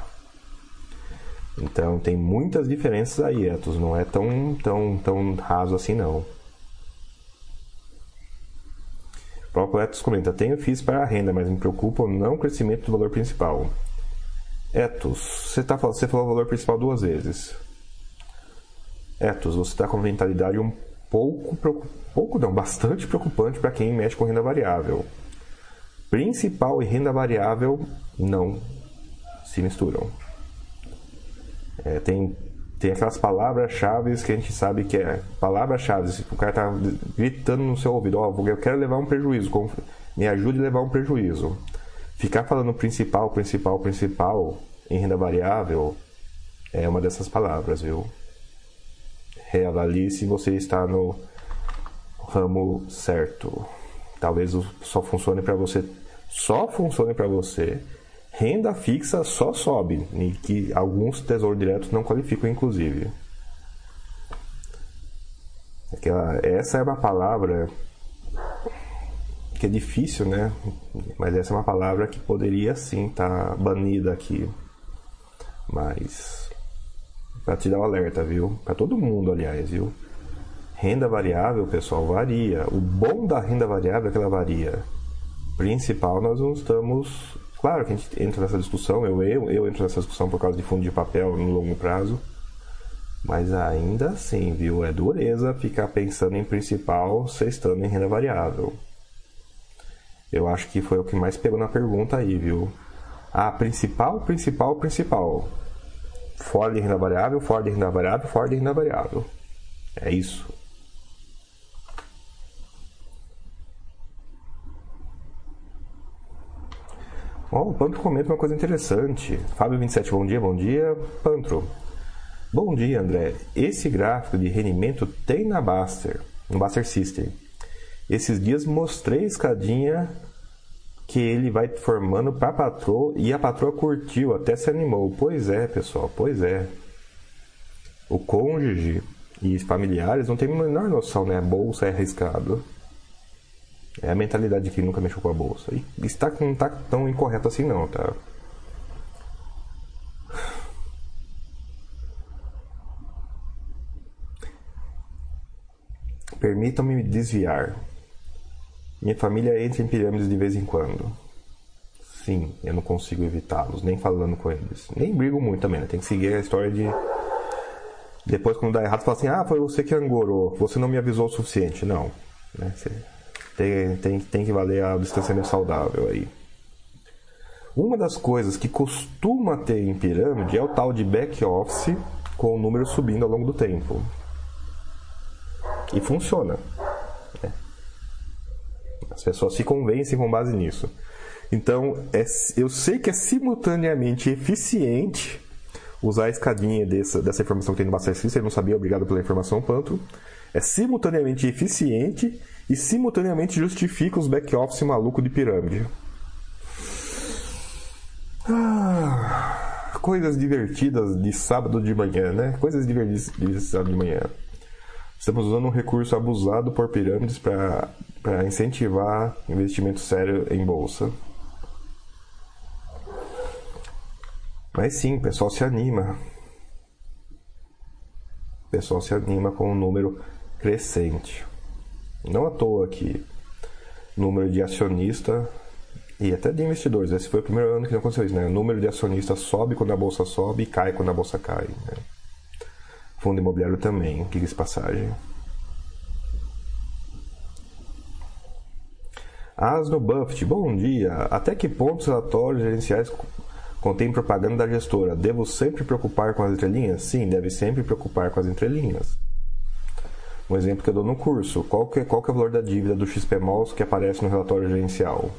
Então tem muitas diferenças aí, Etos, não é tão, tão, tão raso assim não. O próprio Etos comenta, tenho FIIs para a renda, mas me preocupa o não crescimento do valor principal. Etos, você, tá, você falou o valor principal duas vezes. Etos, você está com mentalidade um pouco, pouco não, bastante preocupante para quem mexe com renda variável. Principal e renda variável não se misturam. É, tem, tem aquelas palavras-chave que a gente sabe que é palavras-chave. O cara tá gritando no seu ouvido: Ó, oh, eu quero levar um prejuízo, me ajude a levar um prejuízo. Ficar falando principal, principal, principal em renda variável é uma dessas palavras, viu? Reavalie se você está no ramo certo. Talvez só funcione para você, só funcione para você Renda fixa só sobe, e que alguns tesouros diretos não qualificam, inclusive. Aquela, essa é uma palavra que é difícil, né? Mas essa é uma palavra que poderia sim estar tá banida aqui. Mas para te dar um alerta, viu? Para todo mundo, aliás, viu? Renda variável, pessoal, varia. O bom da renda variável é que ela varia. principal nós não estamos. Claro que a gente entra nessa discussão, eu, eu, eu entro nessa discussão por causa de fundo de papel no longo prazo. Mas ainda assim, viu? É dureza ficar pensando em principal sextando em renda variável. Eu acho que foi o que mais pegou na pergunta aí, viu? Ah, principal, principal, principal. Fora de renda variável, fora de renda variável, fora de renda variável. É isso. Oh, o Pantro comenta uma coisa interessante. Fábio27, bom dia, bom dia. Pantro. Bom dia, André. Esse gráfico de rendimento tem na Baster, no Baster System. Esses dias mostrei a escadinha que ele vai formando para a patroa e a patroa curtiu, até se animou. Pois é, pessoal, pois é. O cônjuge e familiares não tem a menor noção, né? A bolsa é arriscado. É a mentalidade de quem nunca mexeu com a bolsa. E está, não está tão incorreto assim não, tá? Permitam-me desviar. Minha família entra em pirâmides de vez em quando. Sim, eu não consigo evitá-los, nem falando com eles. Nem brigo muito também, né? Tem que seguir a história de. Depois, quando dá errado, fala assim: ah, foi você que angorou, você não me avisou o suficiente. Não. Né? Tem, tem, tem que valer o distanciamento saudável aí. Uma das coisas que costuma ter em pirâmide é o tal de back office com o número subindo ao longo do tempo. E funciona. As pessoas se convencem com base nisso. Então, é, eu sei que é simultaneamente eficiente usar a escadinha dessa, dessa informação que tem no Master System. Eu não sabia, obrigado pela informação, Panto. É simultaneamente eficiente e simultaneamente justifica os back-office maluco de pirâmide. Ah, coisas divertidas de sábado de manhã, né? Coisas divertidas de sábado de manhã. Estamos usando um recurso abusado por pirâmides para incentivar investimento sério em bolsa. Mas sim, o pessoal se anima. O pessoal se anima com um número crescente. Não à toa que número de acionista e até de investidores. Esse foi o primeiro ano que não aconteceu isso, né? O número de acionistas sobe quando a bolsa sobe e cai quando a bolsa cai. Né? Fundo imobiliário também, diga-se passagem. Asno Buffett, bom dia. Até que ponto os relatórios gerenciais contêm propaganda da gestora? Devo sempre preocupar com as entrelinhas? Sim, deve sempre preocupar com as entrelinhas. Um exemplo que eu dou no curso. Qual que, é, qual que é o valor da dívida do XPMOLs que aparece no relatório gerencial?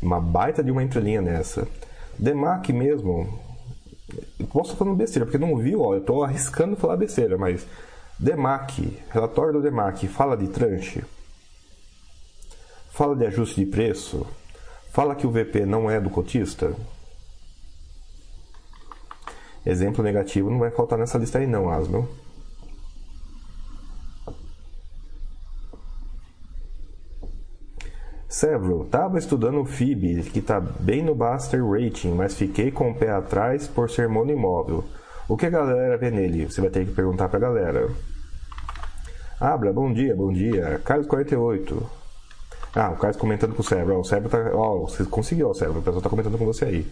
Uma baita de uma entrelinha nessa. DEMAC mesmo. Posso estar falando besteira, porque não viu, ó, eu estou arriscando falar besteira, mas DEMAC, relatório do DEMAC, fala de tranche? Fala de ajuste de preço? Fala que o VP não é do cotista? Exemplo negativo não vai faltar nessa lista aí não, Asno. Severo, tava estudando o FIB, que tá bem no Buster Rating, mas fiquei com o pé atrás por ser monoimóvel. O que a galera vê nele? Você vai ter que perguntar pra galera. Abra, bom dia, bom dia. Carlos 48. Ah, o Carlos comentando com o Severo. Ó, o Severo tá. Ó, você conseguiu, ó, Severo. O pessoal tá comentando com você aí.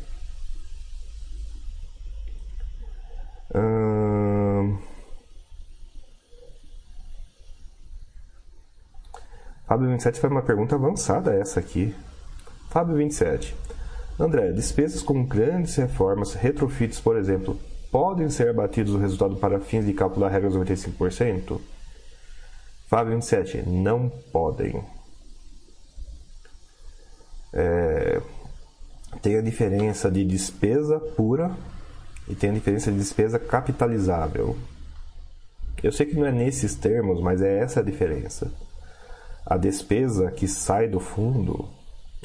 Fábio 27 foi uma pergunta avançada essa aqui. Fábio 27. André, despesas com grandes reformas, retrofits, por exemplo, podem ser abatidos o resultado para fins de cálculo da regra dos 95%? Fábio 27. Não podem. É... Tem a diferença de despesa pura e tem a diferença de despesa capitalizável. Eu sei que não é nesses termos, mas é essa a diferença. A despesa que sai do fundo,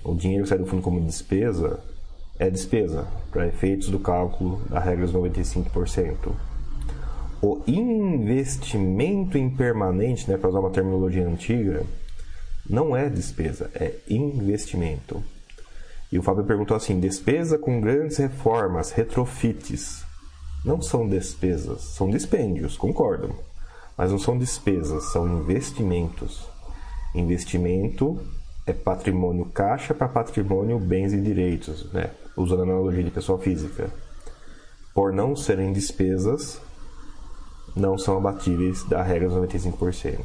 o dinheiro que sai do fundo como despesa, é despesa para efeitos do cálculo da regra dos 95%. O investimento impermanente, né, para usar uma terminologia antiga, não é despesa, é investimento. E o Fábio perguntou assim: despesa com grandes reformas, retrofits. Não são despesas, são dispêndios, concordo. Mas não são despesas, são investimentos. Investimento é patrimônio caixa para patrimônio bens e direitos, né? usando a analogia de pessoa física. Por não serem despesas, não são abatíveis da regra dos 95%.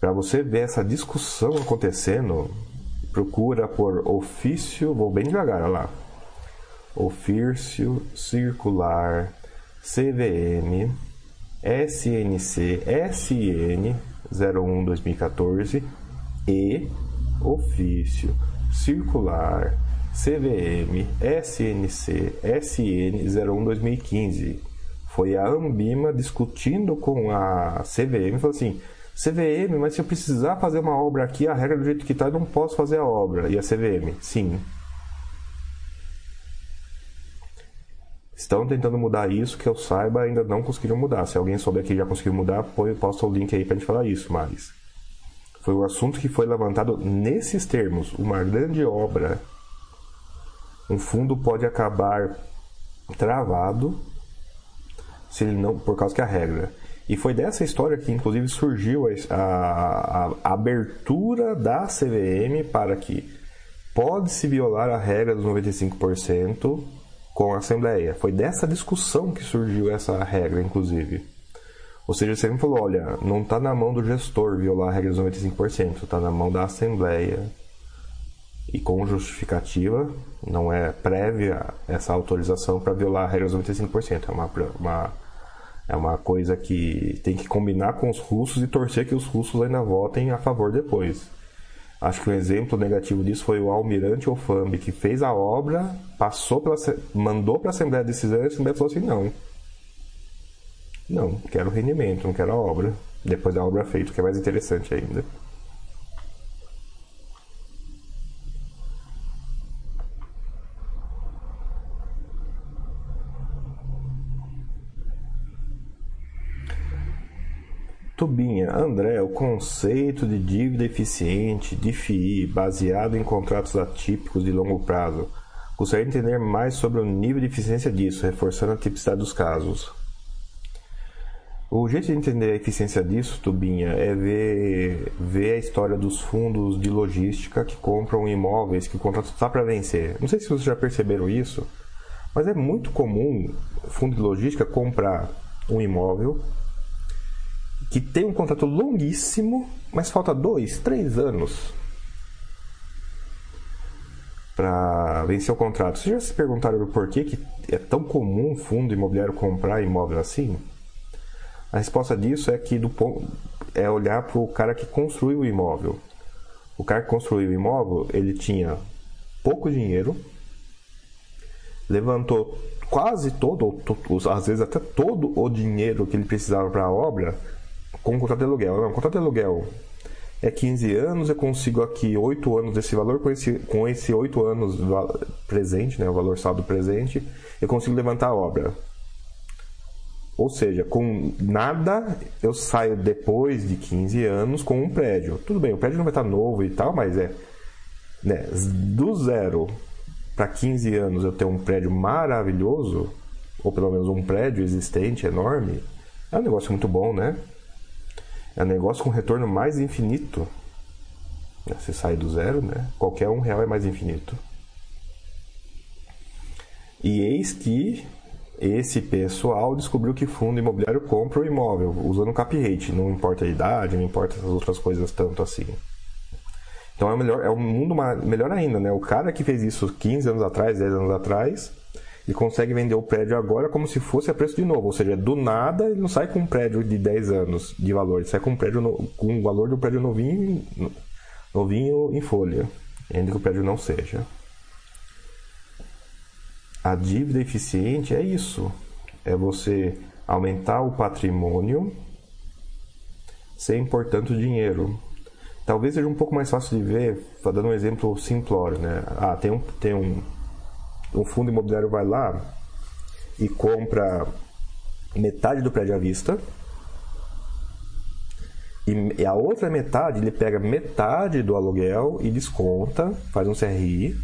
Para você ver essa discussão acontecendo, procura por ofício, vou bem devagar, olha lá. Ofício circular CVM SNC SN 01 2014 e ofício circular CVM SNC SN 01 2015. Foi a Ambima discutindo com a CVM, falou assim: CVM, mas se eu precisar fazer uma obra aqui, a regra do jeito que está, eu não posso fazer a obra. E a CVM? Sim. Estão tentando mudar isso, que eu saiba, ainda não conseguiram mudar. Se alguém souber que já conseguiu mudar, posta o link aí para gente falar isso, mas foi o assunto que foi levantado nesses termos. Uma grande obra, um fundo pode acabar travado se ele não, por causa que a regra e foi dessa história que, inclusive, surgiu a, a, a abertura da CVM para que pode-se violar a regra dos 95% com a Assembleia. Foi dessa discussão que surgiu essa regra, inclusive. Ou seja, você me falou, olha, não está na mão do gestor violar a regra dos 95%, está na mão da Assembleia. E com justificativa, não é prévia essa autorização para violar a regra dos 95%. É uma, uma é uma coisa que tem que combinar com os russos e torcer que os russos ainda votem a favor depois. Acho que um exemplo negativo disso foi o almirante Ofambi, que fez a obra, passou pela, mandou para a Assembleia de Decisão e a Assembleia falou assim: não. Não, quero rendimento, não quero a obra. Depois da obra feita, que é mais interessante ainda. Tubinha, André, o conceito de dívida eficiente, DFI, baseado em contratos atípicos de longo prazo. Gostaria de entender mais sobre o nível de eficiência disso, reforçando a tipicidade dos casos. O jeito de entender a eficiência disso, Tubinha, é ver, ver a história dos fundos de logística que compram imóveis que o contrato está para vencer. Não sei se vocês já perceberam isso, mas é muito comum fundo de logística comprar um imóvel que tem um contrato longuíssimo, mas falta dois, três anos para vencer o contrato. Vocês já se perguntaram por que, que é tão comum um fundo imobiliário comprar imóvel assim? A resposta disso é que do, é olhar para o cara que construiu o imóvel. O cara que construiu o imóvel, ele tinha pouco dinheiro, levantou quase todo, às vezes até todo o dinheiro que ele precisava para a obra com o contrato de aluguel. Não, o contrato de aluguel é 15 anos, eu consigo aqui 8 anos desse valor, com esse, com esse 8 anos presente, né, o valor saldo presente, eu consigo levantar a obra. Ou seja, com nada eu saio depois de 15 anos com um prédio. Tudo bem, o prédio não vai estar novo e tal, mas é né, do zero para 15 anos eu ter um prédio maravilhoso, ou pelo menos um prédio existente enorme, é um negócio muito bom, né? É um negócio com retorno mais infinito. Você sai do zero, né? Qualquer um real é mais infinito. E eis que esse pessoal descobriu que fundo imobiliário compra o imóvel usando cap rate, não importa a idade, não importa essas outras coisas tanto assim. Então é melhor, é um mundo melhor ainda, né? O cara que fez isso 15 anos atrás, 10 anos atrás, e consegue vender o prédio agora como se fosse a preço de novo. Ou seja, do nada ele não sai com um prédio de 10 anos de valor, ele sai com um prédio no, com o valor do prédio novinho, novinho em folha, ainda que o prédio não seja. A dívida eficiente é isso. É você aumentar o patrimônio sem tanto dinheiro. Talvez seja um pouco mais fácil de ver, dando um exemplo simplório, né? Ah, tem um, tem um um fundo imobiliário vai lá e compra metade do prédio à vista. E a outra metade, ele pega metade do aluguel e desconta, faz um CRI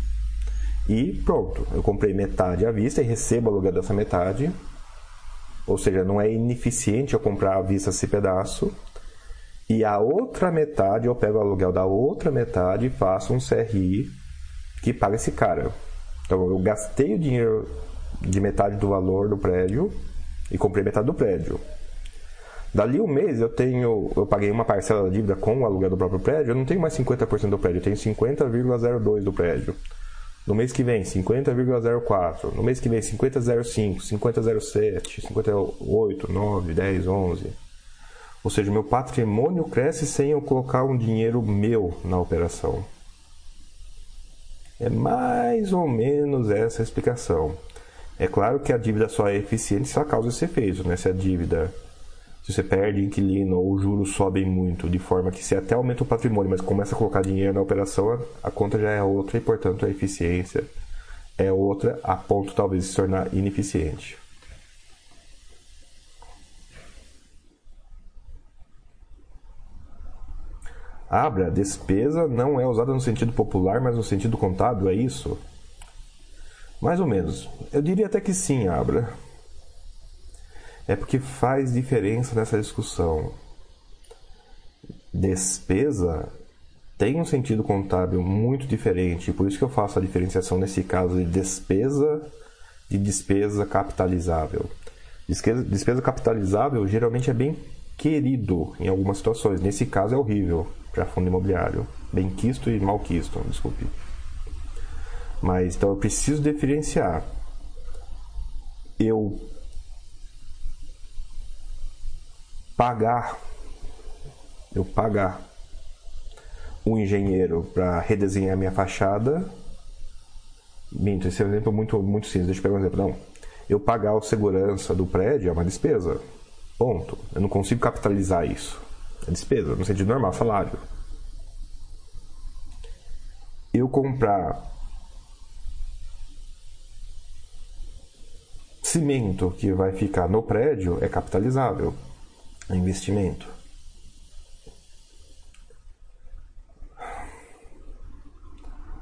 e pronto. Eu comprei metade à vista e recebo o aluguel dessa metade. Ou seja, não é ineficiente eu comprar à vista esse pedaço. E a outra metade, eu pego o aluguel da outra metade e faço um CRI que paga esse cara. Então eu gastei o dinheiro de metade do valor do prédio e comprei metade do prédio. Dali um mês eu tenho, eu paguei uma parcela da dívida com o aluguel do próprio prédio, eu não tenho mais 50% do prédio, eu tenho 50,02 do prédio. No mês que vem, 50,04. No mês que vem, 50,05, 50,07, 58, 9, 10, 11. Ou seja, meu patrimônio cresce sem eu colocar um dinheiro meu na operação. É mais ou menos essa a explicação. É claro que a dívida só é eficiente se ela causa esse efeito, né? Se a dívida, se você perde inquilino ou os juros sobem muito, de forma que você até aumenta o patrimônio, mas começa a colocar dinheiro na operação, a conta já é outra e, portanto, a eficiência é outra, a ponto talvez de se tornar ineficiente. Abra, despesa não é usada no sentido popular, mas no sentido contábil, é isso? Mais ou menos. Eu diria até que sim, Abra. É porque faz diferença nessa discussão. Despesa tem um sentido contábil muito diferente, por isso que eu faço a diferenciação nesse caso de despesa de despesa capitalizável. Despesa, despesa capitalizável geralmente é bem querido em algumas situações. Nesse caso é horrível para fundo imobiliário. Bem quisto e mal quisto, desculpe. Mas então eu preciso diferenciar. Eu pagar, eu pagar um engenheiro para redesenhar minha fachada. Minto, esse é um exemplo muito, muito simples. Deixa eu pegar um exemplo. Não. Eu pagar o segurança do prédio é uma despesa. Ponto. Eu não consigo capitalizar isso. É despesa, no sentido normal, salário. Eu comprar cimento que vai ficar no prédio é capitalizável, é investimento.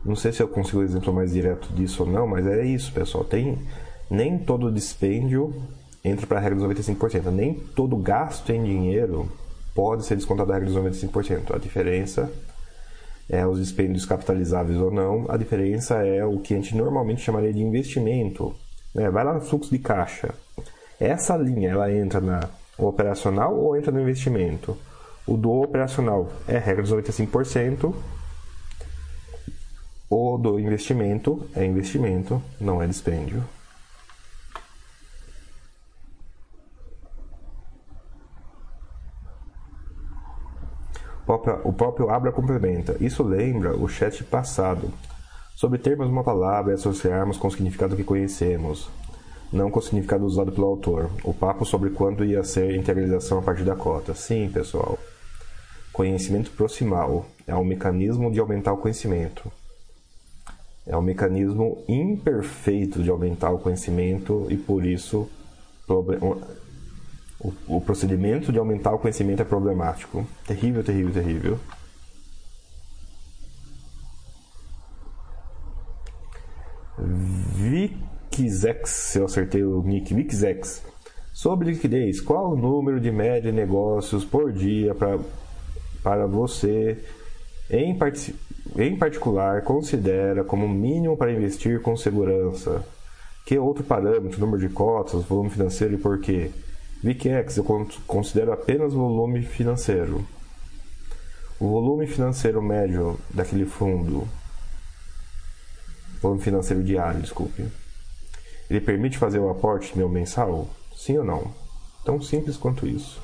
Não sei se eu consigo um exemplo mais direto disso ou não, mas é isso, pessoal. Tem nem todo dispêndio entra para a regra dos 95%. Nem todo gasto em dinheiro pode ser descontado da regra dos 95%. A diferença é os dispêndios capitalizáveis ou não. A diferença é o que a gente normalmente chamaria de investimento né? Vai lá no fluxo de caixa. Essa linha ela entra na operacional ou entra no investimento? O do operacional é regra dos 95%. O do investimento é investimento, não é dispêndio. O próprio Abra complementa. Isso lembra o chat passado, sobre termos uma palavra e associarmos com o significado que conhecemos, não com o significado usado pelo autor. O papo sobre quando ia ser integralização a partir da cota. Sim, pessoal. Conhecimento proximal é um mecanismo de aumentar o conhecimento. É um mecanismo imperfeito de aumentar o conhecimento e por isso o procedimento de aumentar o conhecimento é problemático. Terrível, terrível, terrível. Vixex, eu acertei o nick, Vixex. Sobre liquidez, qual o número de média de negócios por dia pra, para você, em, em particular, considera como mínimo para investir com segurança? Que outro parâmetro, número de cotas, volume financeiro e por quê? VICEX, eu considero apenas volume financeiro. O volume financeiro médio daquele fundo Plano financeiro diário, desculpe. Ele permite fazer o aporte meu mensal? Sim ou não? Tão simples quanto isso.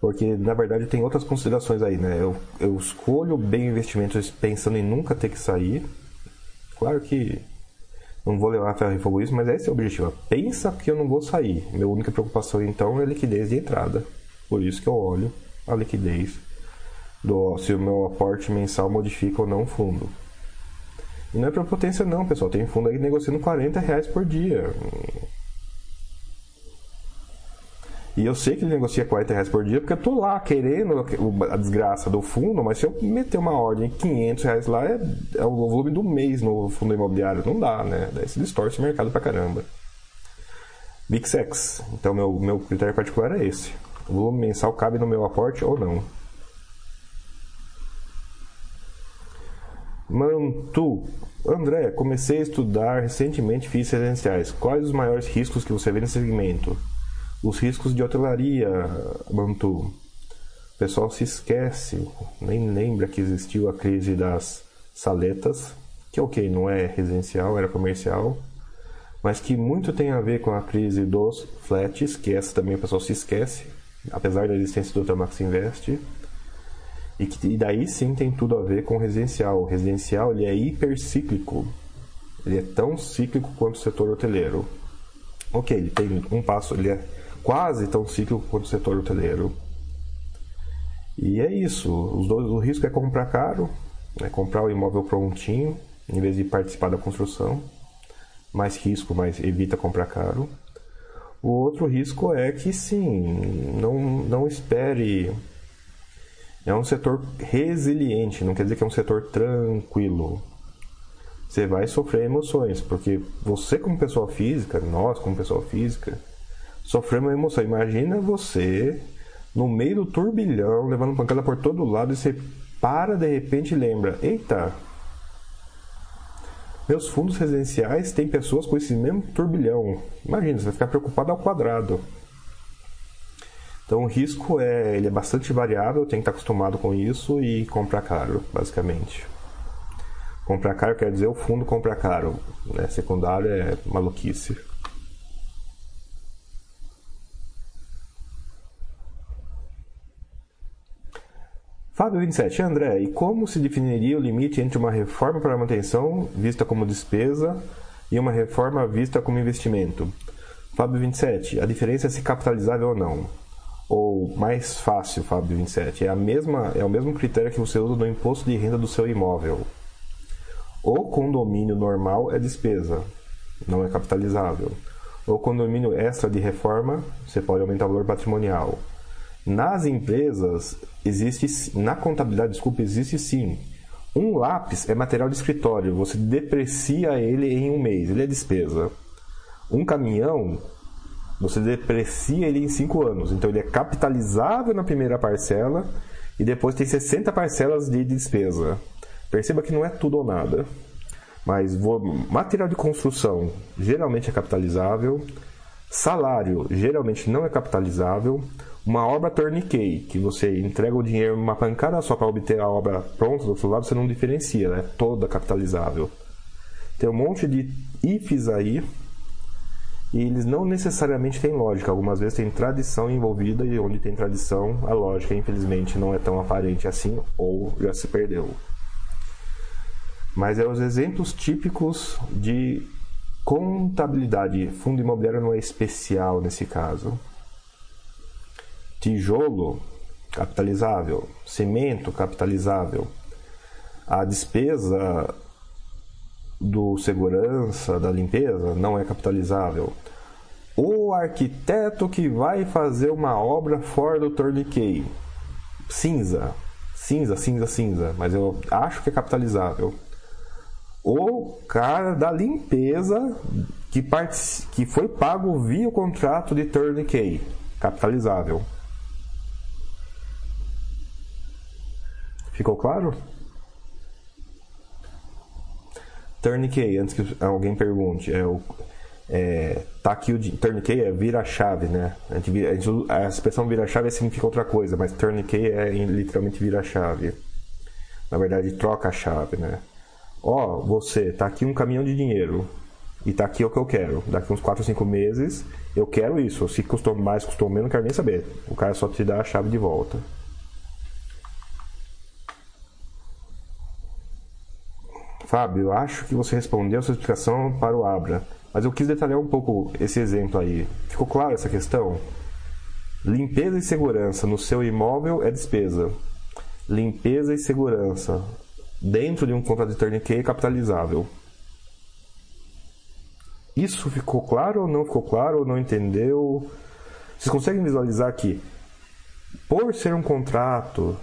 Porque, na verdade, tem outras considerações aí, né? Eu, eu escolho bem investimentos pensando em nunca ter que sair. Claro que não vou levar a ferro e fogo isso, mas esse é o objetivo. Pensa que eu não vou sair. Minha única preocupação, então, é a liquidez de entrada. Por isso que eu olho a liquidez do se o meu aporte mensal modifica ou não o fundo. E não é prepotência não, pessoal. Tem fundo aí negociando 40 reais por dia. E eu sei que ele negocia 40 reais por dia porque eu tô lá querendo a desgraça do fundo, mas se eu meter uma ordem de 500 reais lá, é, é o volume do mês no fundo imobiliário. Não dá, né? Daí se distorce o mercado pra caramba. BixX. Então, meu, meu critério particular é esse. O volume mensal cabe no meu aporte ou não? Mantu. André, comecei a estudar recentemente FIIs residenciais. Quais os maiores riscos que você vê nesse segmento? Os riscos de hotelaria, Mantu. O pessoal se esquece, nem lembra que existiu a crise das saletas, que ok, não é residencial, era comercial, mas que muito tem a ver com a crise dos flats, que essa também o pessoal se esquece, apesar da existência do Ultramax Invest. E, que, e daí sim tem tudo a ver com o residencial. O residencial ele é hipercíclico. Ele é tão cíclico quanto o setor hoteleiro. Ok, ele tem um passo, ele é quase tão cíclico quanto o setor hoteleiro. E é isso. Os dois, o risco é comprar caro, é comprar o imóvel prontinho, em vez de participar da construção. Mais risco, mas evita comprar caro. O outro risco é que sim, não, não espere é um setor resiliente, não quer dizer que é um setor tranquilo. Você vai sofrer emoções, porque você, como pessoa física, nós, como pessoa física, sofremos uma emoção. Imagina você no meio do turbilhão, levando pancada por todo lado, e você para de repente e lembra: eita, meus fundos residenciais têm pessoas com esse mesmo turbilhão. Imagina, você vai ficar preocupado ao quadrado. Então o risco é, ele é bastante variável, tem que estar acostumado com isso e comprar caro, basicamente. Comprar caro quer dizer o fundo comprar caro, né? secundário é maluquice. Fábio 27, André, e como se definiria o limite entre uma reforma para manutenção, vista como despesa, e uma reforma vista como investimento? Fábio 27, a diferença é se capitalizável ou não ou mais fácil, Fábio 27, é, a mesma, é o mesmo critério que você usa no imposto de renda do seu imóvel. O condomínio normal é despesa, não é capitalizável. O condomínio extra de reforma, você pode aumentar o valor patrimonial. Nas empresas, existe, na contabilidade, desculpa, existe sim. Um lápis é material de escritório, você deprecia ele em um mês, ele é despesa. Um caminhão você deprecia ele em 5 anos. Então ele é capitalizável na primeira parcela e depois tem 60 parcelas de despesa. Perceba que não é tudo ou nada. Mas material de construção geralmente é capitalizável. Salário geralmente não é capitalizável. Uma obra tourniquet, que você entrega o dinheiro uma pancada só para obter a obra pronta do outro lado, você não diferencia, é toda capitalizável. Tem um monte de IFs aí e eles não necessariamente têm lógica. Algumas vezes tem tradição envolvida e onde tem tradição, a lógica infelizmente não é tão aparente assim ou já se perdeu. Mas é os exemplos típicos de contabilidade. Fundo imobiliário não é especial nesse caso. Tijolo capitalizável, cimento capitalizável. A despesa do segurança, da limpeza, não é capitalizável. O arquiteto que vai fazer uma obra fora do torniquet, cinza, cinza, cinza, cinza, mas eu acho que é capitalizável. O cara da limpeza que, part... que foi pago via o contrato de tourniquet, capitalizável. Ficou claro? Tourniquet, antes que alguém pergunte, é o é, tá aqui o tourniquet é vira-chave, né? A, gente, a, gente, a expressão vira-chave significa outra coisa, mas tourniquet é literalmente vira-chave. Na verdade, troca chave, né? Ó, oh, você, tá aqui um caminhão de dinheiro e tá aqui o que eu quero. Daqui uns 4 ou 5 meses, eu quero isso. Se custou mais, custou menos, não quero nem saber. O cara só te dá a chave de volta. Fábio, acho que você respondeu a sua explicação para o Abra, mas eu quis detalhar um pouco esse exemplo aí. Ficou claro essa questão? Limpeza e segurança no seu imóvel é despesa. Limpeza e segurança dentro de um contrato de tourniquet é capitalizável. Isso ficou claro ou não ficou claro ou não entendeu? Vocês conseguem visualizar que, por ser um contrato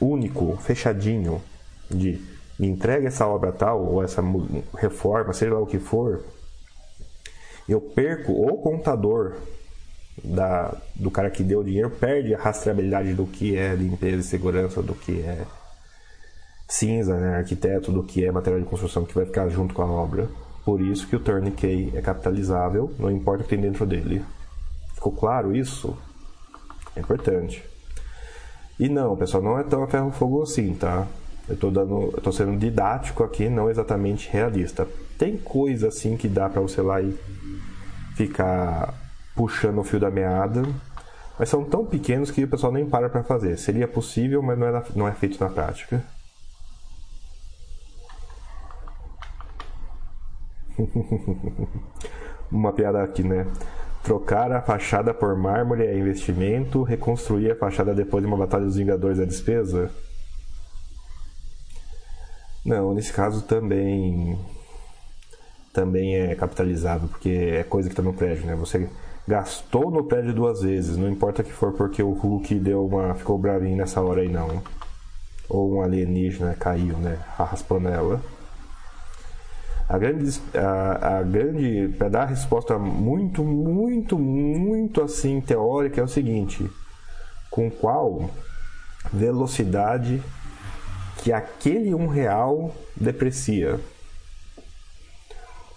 único, fechadinho, de me entrega essa obra tal, ou essa reforma, seja lá o que for, eu perco o contador da, do cara que deu o dinheiro perde a rastreabilidade do que é limpeza e segurança, do que é cinza, né, arquiteto, do que é material de construção que vai ficar junto com a obra. Por isso que o turnkey é capitalizável, não importa o que tem dentro dele. Ficou claro isso? É importante. E não, pessoal, não é tão a ferro fogo assim, tá? Eu tô dando, sendo didático aqui, não exatamente realista. Tem coisa assim que dá para você lá e ficar puxando o fio da meada, mas são tão pequenos que o pessoal nem para para fazer. Seria possível, mas não é, não é feito na prática. <laughs> Uma piada aqui, né? Trocar a fachada por mármore é investimento, reconstruir a fachada depois de uma batalha dos Vingadores é despesa? Não, nesse caso também também é capitalizável, porque é coisa que está no prédio, né? Você gastou no prédio duas vezes, não importa que for porque o Hulk deu uma ficou bravinho nessa hora aí não. Ou um alienígena caiu, né? Raspou nela. A grande, a, a grande para dar a resposta muito, muito, muito assim teórica é o seguinte: com qual velocidade que aquele um real deprecia?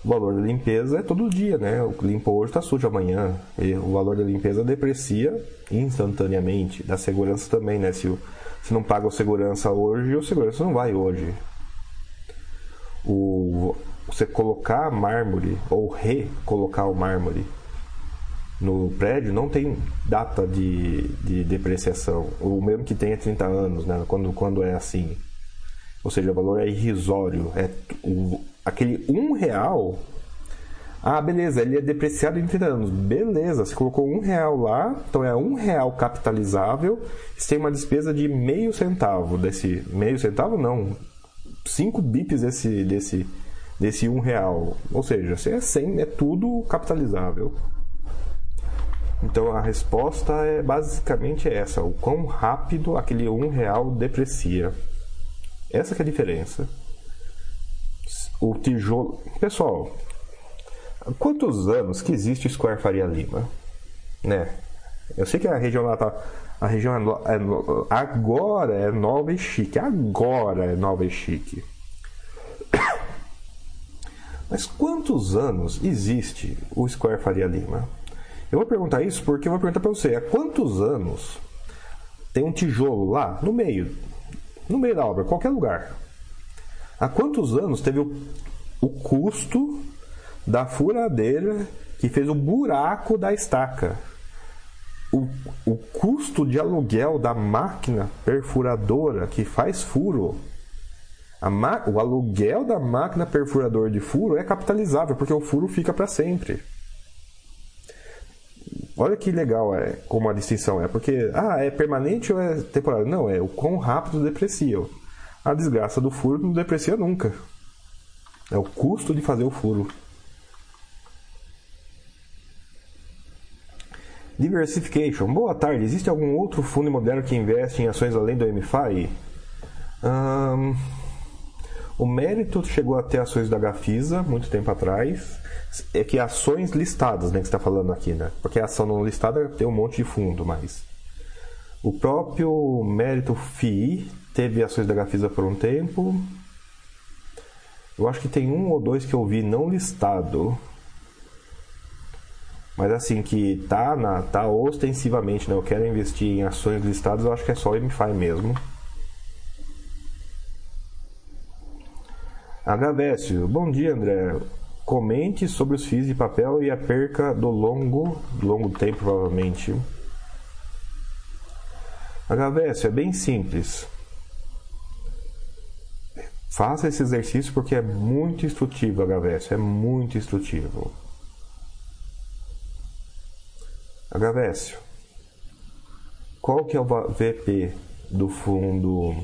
O valor da limpeza é todo dia, né? O limpo hoje está sujo amanhã. E o valor da limpeza deprecia instantaneamente. Da segurança também, né? Se, se não paga o segurança hoje, o segurança não vai hoje. O, você colocar mármore ou recolocar o mármore no prédio não tem data de, de depreciação. O mesmo que tenha 30 anos, né? quando, quando é assim. Ou seja, o valor é irrisório. É o, aquele um real. Ah, beleza, ele é depreciado em 30 anos. Beleza, você colocou um real lá, então é um real capitalizável. Você tem uma despesa de meio centavo desse. Meio centavo não. 5 bips desse, desse, desse um real. Ou seja, se é 100, é tudo capitalizável. Então a resposta é basicamente essa: o quão rápido aquele um real deprecia. Essa é a diferença. O tijolo. Pessoal, quantos anos que existe o Square Faria Lima? Né? Eu sei que a região lá tá. A região é, é, agora é nova e chique. Agora é nova e chique. <coughs> Mas quantos anos existe o Square Faria Lima? Eu vou perguntar isso porque eu vou perguntar para você: há quantos anos tem um tijolo lá no meio, no meio da obra, qualquer lugar? Há quantos anos teve o, o custo da furadeira que fez o buraco da estaca? O, o custo de aluguel da máquina perfuradora que faz furo o aluguel da máquina perfurador de furo é capitalizável, porque o furo fica para sempre. Olha que legal é como a distinção é, porque ah, é permanente ou é temporário? Não, é o quão rápido deprecia. A desgraça do furo não deprecia nunca. É o custo de fazer o furo. Diversification. Boa tarde. Existe algum outro fundo imobiliário que investe em ações além do MFI? Um, o mérito chegou a ter ações da Gafisa muito tempo atrás. É que ações listadas, né, que está falando aqui, né? Porque a ação não listada tem um monte de fundo, mas o próprio mérito FII teve ações da Gafisa por um tempo. Eu acho que tem um ou dois que eu vi não listado. Mas assim, que tá, na, tá ostensivamente, né? Eu quero investir em ações listadas, eu acho que é só o MFI mesmo. Agavécio, bom dia André. Comente sobre os FIIs de papel e a perca do longo, longo tempo provavelmente. Agavécio, é bem simples. Faça esse exercício porque é muito instrutivo, Agavécio, é muito instrutivo. Agavécio, qual que é o VP do fundo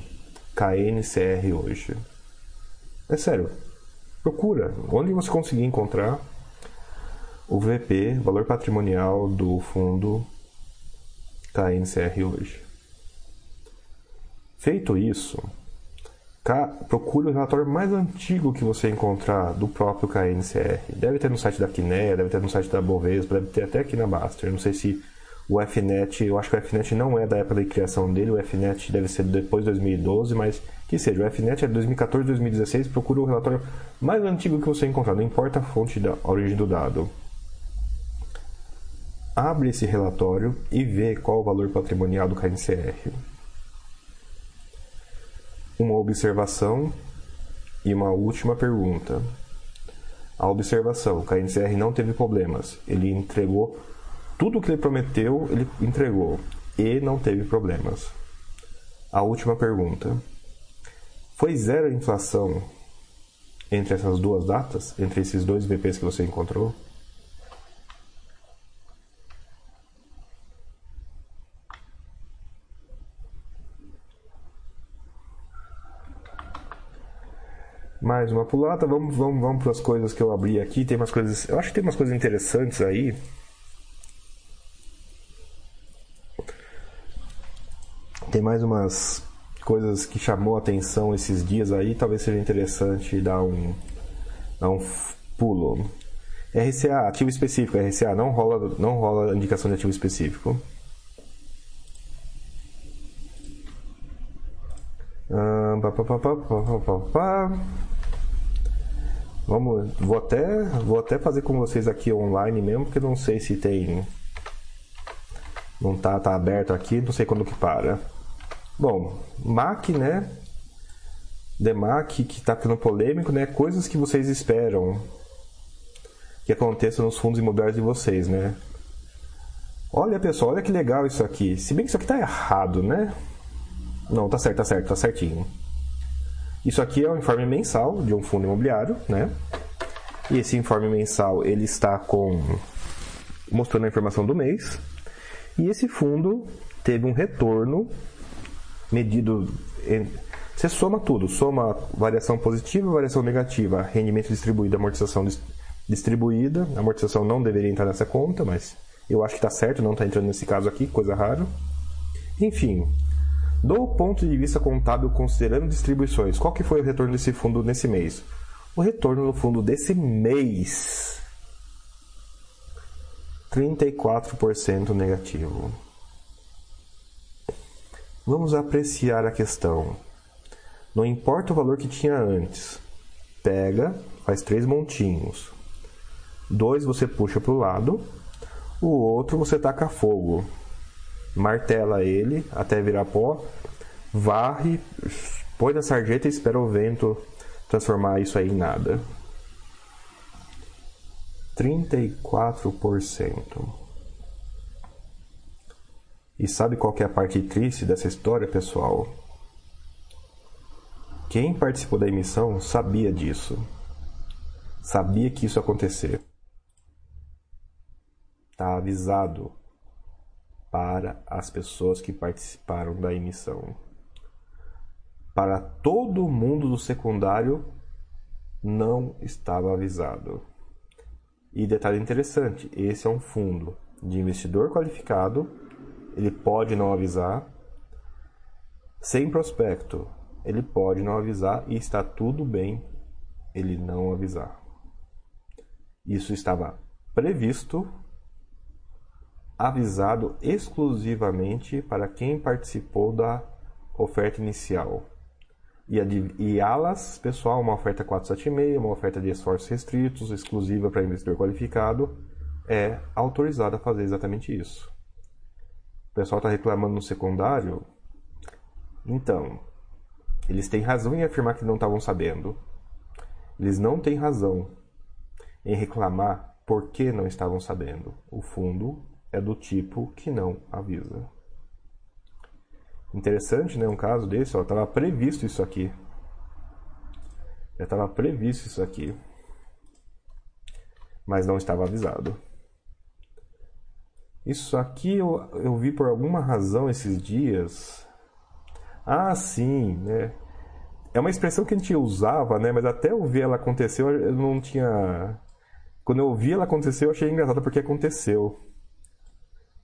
KNCR hoje? É sério. Procura. Onde você conseguir encontrar o VP, valor patrimonial do fundo KNCR hoje. Feito isso, procure o relatório mais antigo que você encontrar do próprio KNCR. Deve ter no site da Kinea, deve ter no site da Bovespa, deve ter até aqui na Baster. Não sei se o FNET, eu acho que o FNET não é da época da criação dele, o FNET deve ser depois de 2012, mas que seja, o FNET é de 2014, 2016, procure o relatório mais antigo que você encontrar, não importa a fonte da origem do dado. Abre esse relatório e vê qual o valor patrimonial do KNCR uma observação e uma última pergunta. A observação: o KNCR não teve problemas. Ele entregou tudo o que ele prometeu, ele entregou e não teve problemas. A última pergunta: foi zero a inflação entre essas duas datas, entre esses dois VPs que você encontrou? mais uma pulada. Vamos, vamos, vamos para as coisas que eu abri aqui. Tem umas coisas. Eu acho que tem umas coisas interessantes aí. Tem mais umas coisas que chamou a atenção esses dias aí. Talvez seja interessante dar um, dar um pulo. RCA, ativo específico. RCA não rola, não rola indicação de ativo específico. Pá, pá, pá, Vamos, vou até, vou até fazer com vocês aqui online mesmo, porque não sei se tem não tá, tá aberto aqui, não sei quando que para. Bom, MAC, né? DEMAC que está ficando polêmico, né? Coisas que vocês esperam que aconteça nos fundos imobiliários de vocês, né? Olha, pessoal, olha que legal isso aqui. Se bem que isso aqui tá errado, né? Não, tá certo, tá certo, tá certinho. Isso aqui é um informe mensal de um fundo imobiliário, né? E esse informe mensal ele está com mostrando a informação do mês. E esse fundo teve um retorno medido você soma tudo, soma variação positiva, variação negativa, rendimento distribuído, amortização distribuída. A amortização não deveria entrar nessa conta, mas eu acho que está certo, não está entrando nesse caso aqui, coisa rara. Enfim, do ponto de vista contábil, considerando distribuições, qual que foi o retorno desse fundo nesse mês? O retorno do fundo desse mês 34% negativo. Vamos apreciar a questão. Não importa o valor que tinha antes. Pega, faz três montinhos. Dois você puxa para o lado, o outro você taca fogo martela ele até virar pó, varre, põe na sarjeta e espera o vento transformar isso aí em nada. 34%. E sabe qual é a parte triste dessa história, pessoal? Quem participou da emissão sabia disso. Sabia que isso ia acontecer. Tá avisado para as pessoas que participaram da emissão. Para todo mundo do secundário, não estava avisado. E detalhe interessante: esse é um fundo de investidor qualificado, ele pode não avisar. Sem prospecto, ele pode não avisar e está tudo bem ele não avisar. Isso estava previsto avisado exclusivamente para quem participou da oferta inicial. E, e alas, pessoal, uma oferta 476, uma oferta de esforços restritos, exclusiva para investidor qualificado, é autorizada a fazer exatamente isso. Pessoal está reclamando no secundário. Então, eles têm razão em afirmar que não estavam sabendo. Eles não têm razão em reclamar porque não estavam sabendo. O fundo é do tipo que não avisa. Interessante, né? Um caso desse, ó, estava previsto isso aqui. Já estava previsto isso aqui. Mas não estava avisado. Isso aqui eu, eu vi por alguma razão esses dias. Ah, sim, né? É uma expressão que a gente usava, né? Mas até eu ver ela acontecer, eu não tinha. Quando eu vi ela acontecer, eu achei engraçado porque aconteceu.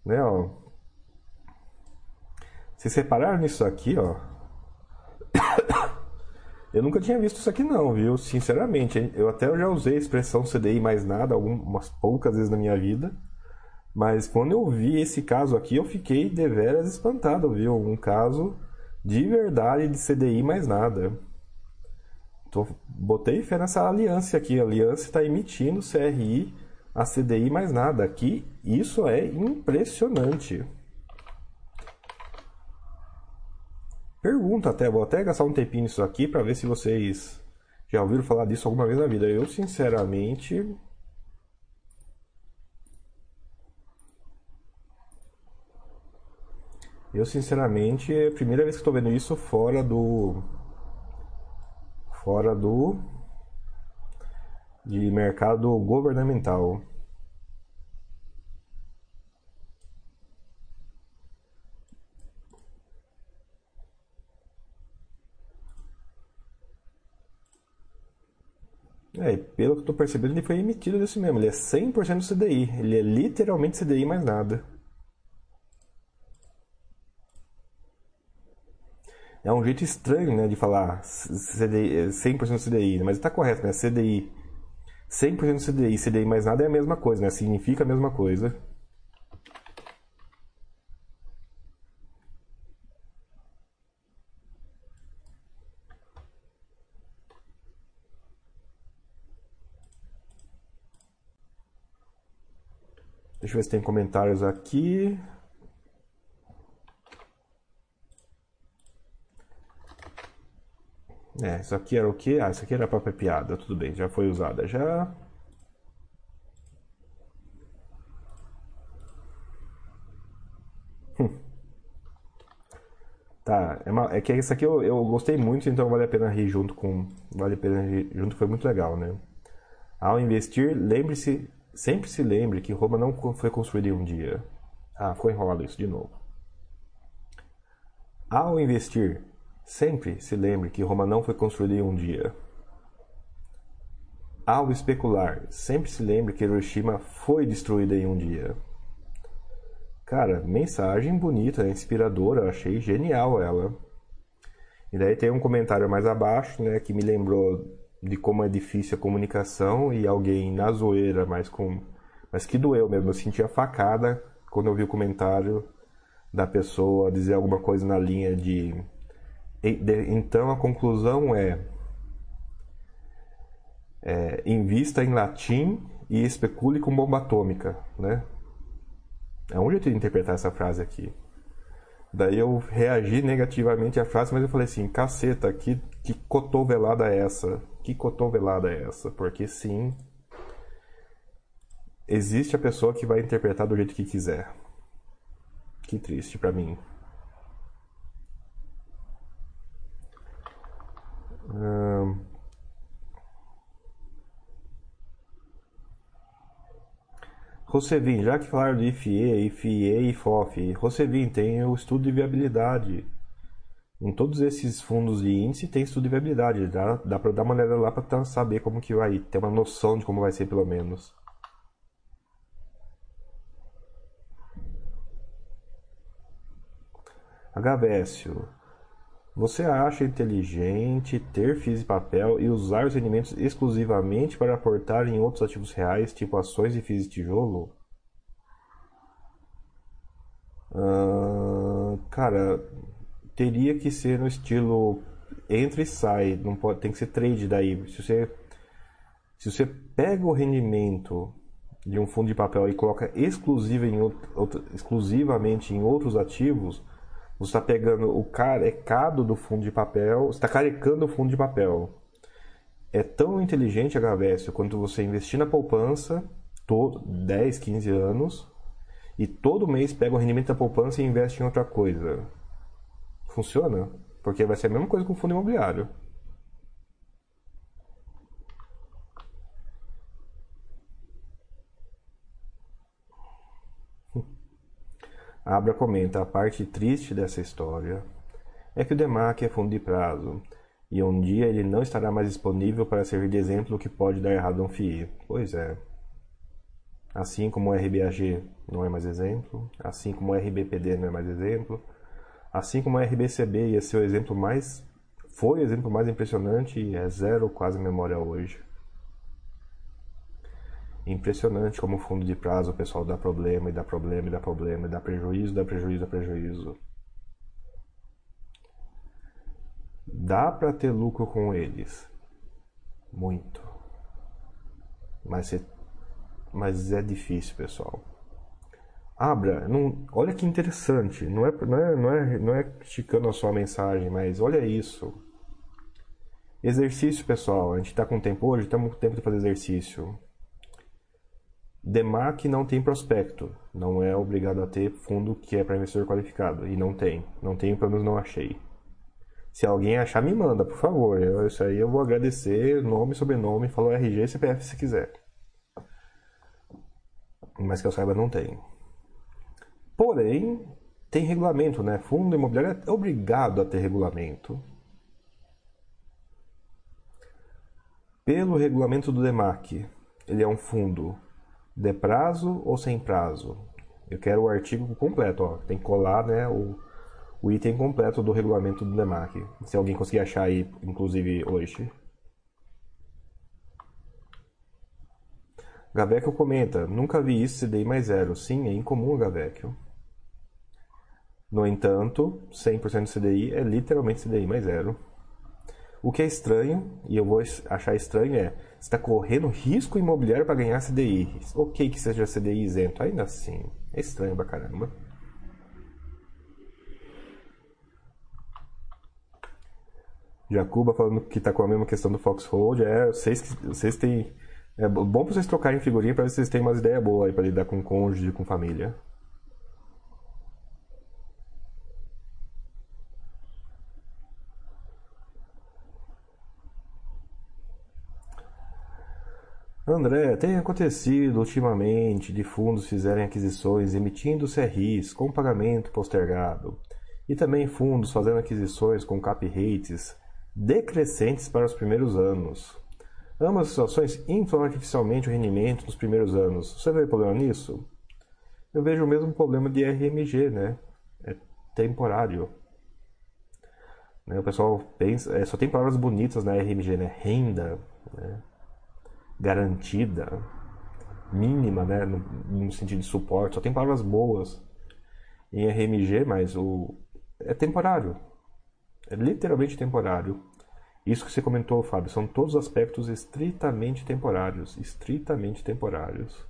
Né, ó. Vocês repararam nisso aqui, ó? <coughs> Eu nunca tinha visto isso aqui não, viu? Sinceramente, eu até já usei a expressão CDI mais nada algumas poucas vezes na minha vida. Mas quando eu vi esse caso aqui, eu fiquei deveras espantado, viu? Um caso de verdade de CDI mais nada. Tô, botei fé nessa aliança aqui. A aliança está emitindo CRI a CDI mais nada. Aqui, isso é impressionante. Pergunta até, vou até gastar um tempinho nisso aqui para ver se vocês já ouviram falar disso alguma vez na vida. Eu, sinceramente. Eu, sinceramente, é a primeira vez que estou vendo isso fora do. Fora do. De mercado governamental. É, pelo que tô percebendo, ele foi emitido desse mesmo. Ele é 100% CDI. Ele é literalmente CDI mais nada. É um jeito estranho, né, de falar CDI, 100% CDI, mas está correto, né? CDI 100% CDI, CDI mais nada é a mesma coisa, né? Significa a mesma coisa. Deixa eu ver se tem comentários aqui. É, isso aqui era o quê? Ah, isso aqui era a própria piada. Tudo bem, já foi usada já. Hum. Tá, é, uma, é que isso aqui eu, eu gostei muito, então vale a pena rir junto com. Vale a pena rir junto, foi muito legal, né? Ao investir, lembre-se Sempre se lembre que Roma não foi construída em um dia. Ah, ficou enrolado isso de novo. Ao investir, sempre se lembre que Roma não foi construída em um dia. Ao especular, sempre se lembre que Hiroshima foi destruída em um dia. Cara, mensagem bonita, inspiradora, achei genial ela. E daí tem um comentário mais abaixo, né, que me lembrou de como é difícil a comunicação e alguém na zoeira, mas com mas que doeu mesmo, eu senti a facada quando eu vi o comentário da pessoa dizer alguma coisa na linha de, de então a conclusão é, é invista em latim e especule com bomba atômica, né? É um jeito de interpretar essa frase aqui. Daí eu reagi negativamente à frase, mas eu falei assim, caceta, que, que cotovelada é essa? que cotovelada é essa? Porque sim, existe a pessoa que vai interpretar do jeito que quiser. Que triste para mim. Hum... Rosevin, já que falaram de IFE, IFIE e FOF, Rosevin tem o estudo de viabilidade. Em todos esses fundos de índice tem estudo de viabilidade, dá, dá para dar uma olhada lá para saber como que vai, ter uma noção de como vai ser pelo menos. Agavécio, você acha inteligente ter FIIs e papel e usar os rendimentos exclusivamente para aportar em outros ativos reais, tipo ações e FIIs de tijolo? Uh, cara, teria que ser no estilo entra e sai, não pode, tem que ser trade daí. Se você, se você pega o rendimento de um fundo de papel e coloca exclusiva em outro, exclusivamente em outros ativos, você está pegando o carecado do fundo de papel, você está carecando o fundo de papel. É tão inteligente a Gavesio quanto você investir na poupança todo, 10, 15 anos e todo mês pega o rendimento da poupança e investe em outra coisa. Funciona? Porque vai ser a mesma coisa com o fundo imobiliário. Abra comenta: a parte triste dessa história é que o DEMAC é fundo de prazo e um dia ele não estará mais disponível para servir de exemplo o que pode dar errado a um FII. Pois é. Assim como o RBAG não é mais exemplo, assim como o RBPD não é mais exemplo, Assim como a RBCB ia ser o exemplo mais foi o exemplo mais impressionante e é zero quase memória hoje. Impressionante como fundo de prazo o pessoal dá problema e dá problema e dá problema e dá prejuízo, dá prejuízo, dá prejuízo. Dá para ter lucro com eles. Muito. Mas, mas é difícil, pessoal. Abra, não, olha que interessante. Não é, não, é, não, é, não é criticando a sua mensagem, mas olha isso. Exercício, pessoal. A gente está com tempo hoje, estamos com tempo de fazer exercício. DEMAC não tem prospecto, não é obrigado a ter fundo que é para investidor qualificado. E não tem. Não tem, pelo menos não achei. Se alguém achar, me manda, por favor. Eu, isso aí eu vou agradecer, nome, sobrenome, falou RG CPF se quiser. Mas que eu saiba, não tem. Porém, tem regulamento, né? Fundo imobiliário é obrigado a ter regulamento. Pelo regulamento do DEMAC, ele é um fundo de prazo ou sem prazo? Eu quero o artigo completo, ó. Tem que colar, né, o, o item completo do regulamento do DEMAC. Se alguém conseguir achar aí, inclusive hoje. Gavecchio comenta, nunca vi isso CDI mais zero. Sim, é incomum, Gavecchio. No entanto, 100% CDI é literalmente CDI mais zero. O que é estranho, e eu vou achar estranho, é está correndo risco imobiliário para ganhar CDI. Ok que seja CDI isento, ainda assim. É estranho pra caramba. Jacuba falando que está com a mesma questão do Foxhold. É, vocês, vocês têm. É bom vocês trocarem figurinha para vocês têm umas ideias boas para lidar com cônjuge, com família. André, tem acontecido ultimamente de fundos fizerem aquisições emitindo CRIs com pagamento postergado e também fundos fazendo aquisições com cap rates decrescentes para os primeiros anos. Ambas as situações inflam artificialmente o rendimento nos primeiros anos. Você vê problema nisso? Eu vejo o mesmo problema de RMG, né? É temporário. Né? O pessoal pensa, é, só tem palavras bonitas na RMG, né? Renda, né? Garantida, mínima, né, no, no, sentido de suporte, só tem palavras boas em RMG, mas o é temporário. É literalmente temporário. Isso que você comentou, Fábio, são todos aspectos estritamente temporários, estritamente temporários.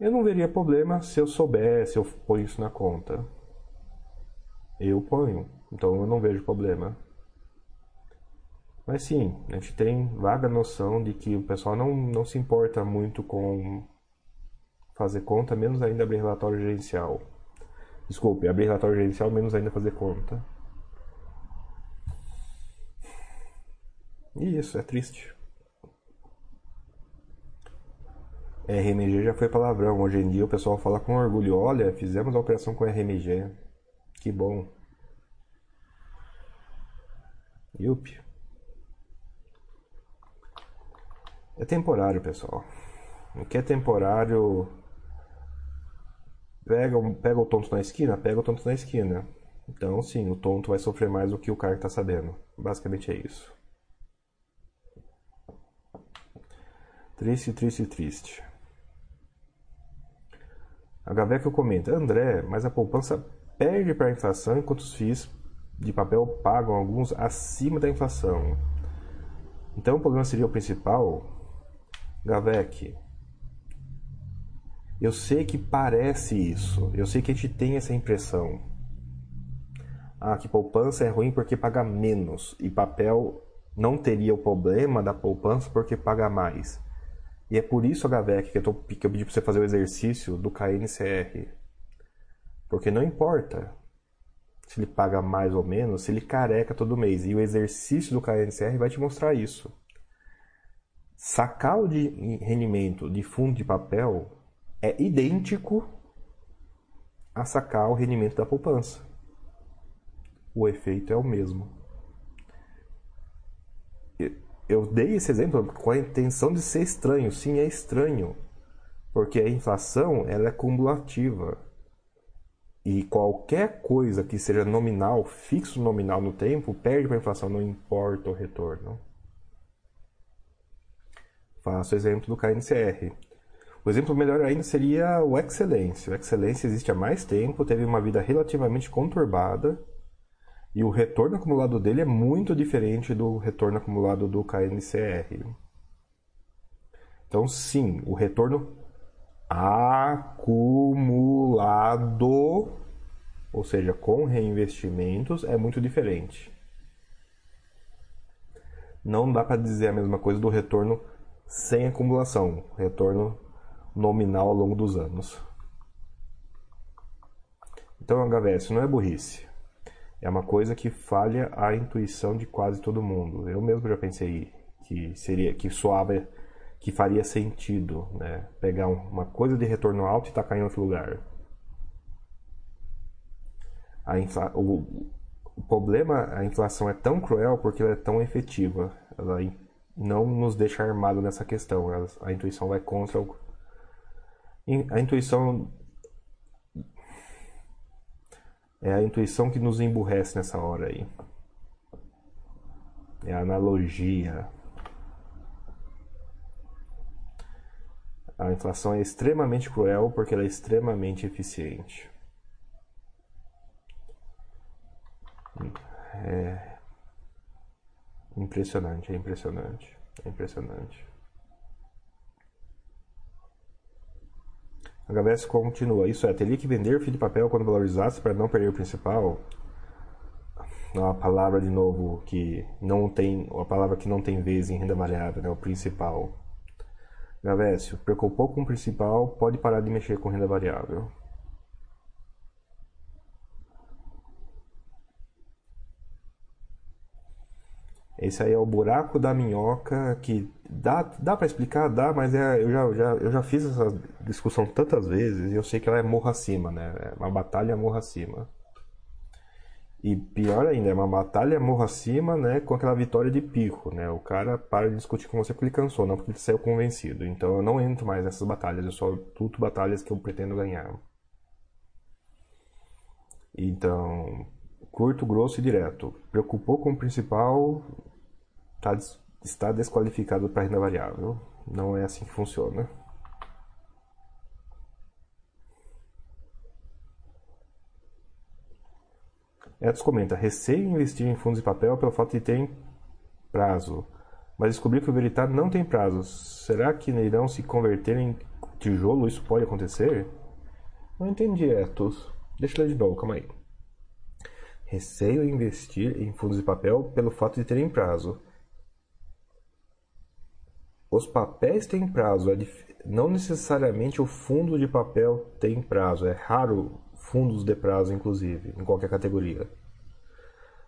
Eu não veria problema se eu soubesse, eu ponho isso na conta. Eu ponho, então eu não vejo problema. Mas sim, a gente tem vaga noção de que o pessoal não, não se importa muito com fazer conta, menos ainda abrir relatório gerencial. Desculpe, abrir relatório gerencial, menos ainda fazer conta. E isso, é triste. RMG já foi palavrão. Hoje em dia o pessoal fala com orgulho: olha, fizemos a operação com RMG. Que bom. Yup. É temporário, pessoal. O que é temporário. Pega, pega o tonto na esquina? Pega o tonto na esquina. Então, sim, o tonto vai sofrer mais do que o cara que está sabendo. Basicamente é isso. Triste, triste, triste. A Gaveca comenta: André, mas a poupança perde para a inflação enquanto os FIIs de papel pagam alguns acima da inflação. Então o problema seria o principal Gavek, eu sei que parece isso, eu sei que a gente tem essa impressão. Ah, que poupança é ruim porque paga menos e papel não teria o problema da poupança porque paga mais. E é por isso, Gavek, que eu, tô, que eu pedi para você fazer o exercício do KNCR. Porque não importa se ele paga mais ou menos, se ele careca todo mês. E o exercício do KNCR vai te mostrar isso. Sacar o de rendimento de fundo de papel é idêntico a sacar o rendimento da poupança. O efeito é o mesmo. Eu dei esse exemplo com a intenção de ser estranho. Sim, é estranho. Porque a inflação ela é cumulativa. E qualquer coisa que seja nominal, fixo nominal no tempo, perde para a inflação, não importa o retorno. Faço o exemplo do KNCR. O exemplo melhor ainda seria o Excelência. O Excelência existe há mais tempo, teve uma vida relativamente conturbada e o retorno acumulado dele é muito diferente do retorno acumulado do KNCR. Então, sim, o retorno acumulado, ou seja, com reinvestimentos, é muito diferente. Não dá para dizer a mesma coisa do retorno sem acumulação, retorno nominal ao longo dos anos. Então, HVS não é burrice. É uma coisa que falha a intuição de quase todo mundo. Eu mesmo já pensei que seria que soava que faria sentido, né? Pegar uma coisa de retorno alto e tacar em outro lugar. Infla... o, o problema, a inflação é tão cruel porque ela é tão efetiva. Ela não nos deixa armado nessa questão. A intuição vai contra o... A intuição é a intuição que nos emburrece nessa hora aí. É a analogia. A inflação é extremamente cruel porque ela é extremamente eficiente. É impressionante, é impressionante, é impressionante. A HBS continua. Isso é, teria que vender fio de papel quando valorizasse para não perder o principal? Uma palavra de novo que não tem, uma palavra que não tem vez em renda variável, né? O principal. Gavécio, preocupou com o principal, pode parar de mexer com renda variável. Esse aí é o buraco da minhoca que dá, dá para explicar, dá, mas é, eu, já, já, eu já fiz essa discussão tantas vezes e eu sei que ela é morro acima, né? É uma batalha morro acima. E pior ainda, é uma batalha morro acima, né, com aquela vitória de pico, né? O cara para de discutir com você porque ele cansou, não porque ele saiu convencido. Então eu não entro mais nessas batalhas, eu só luto batalhas que eu pretendo ganhar. Então, curto, grosso e direto. Preocupou com o principal, tá, está desqualificado para renda variável. Não é assim que funciona. Edson comenta: receio investir em fundos de papel pelo fato de terem prazo, mas descobri que o Veritar não tem prazo. Será que irão se converter em tijolo? Isso pode acontecer? Não entendi, Etos. Deixa eu ler de novo, calma aí. Receio investir em fundos de papel pelo fato de terem prazo. Os papéis têm prazo, é não necessariamente o fundo de papel tem prazo. É raro fundos de prazo, inclusive, em qualquer categoria.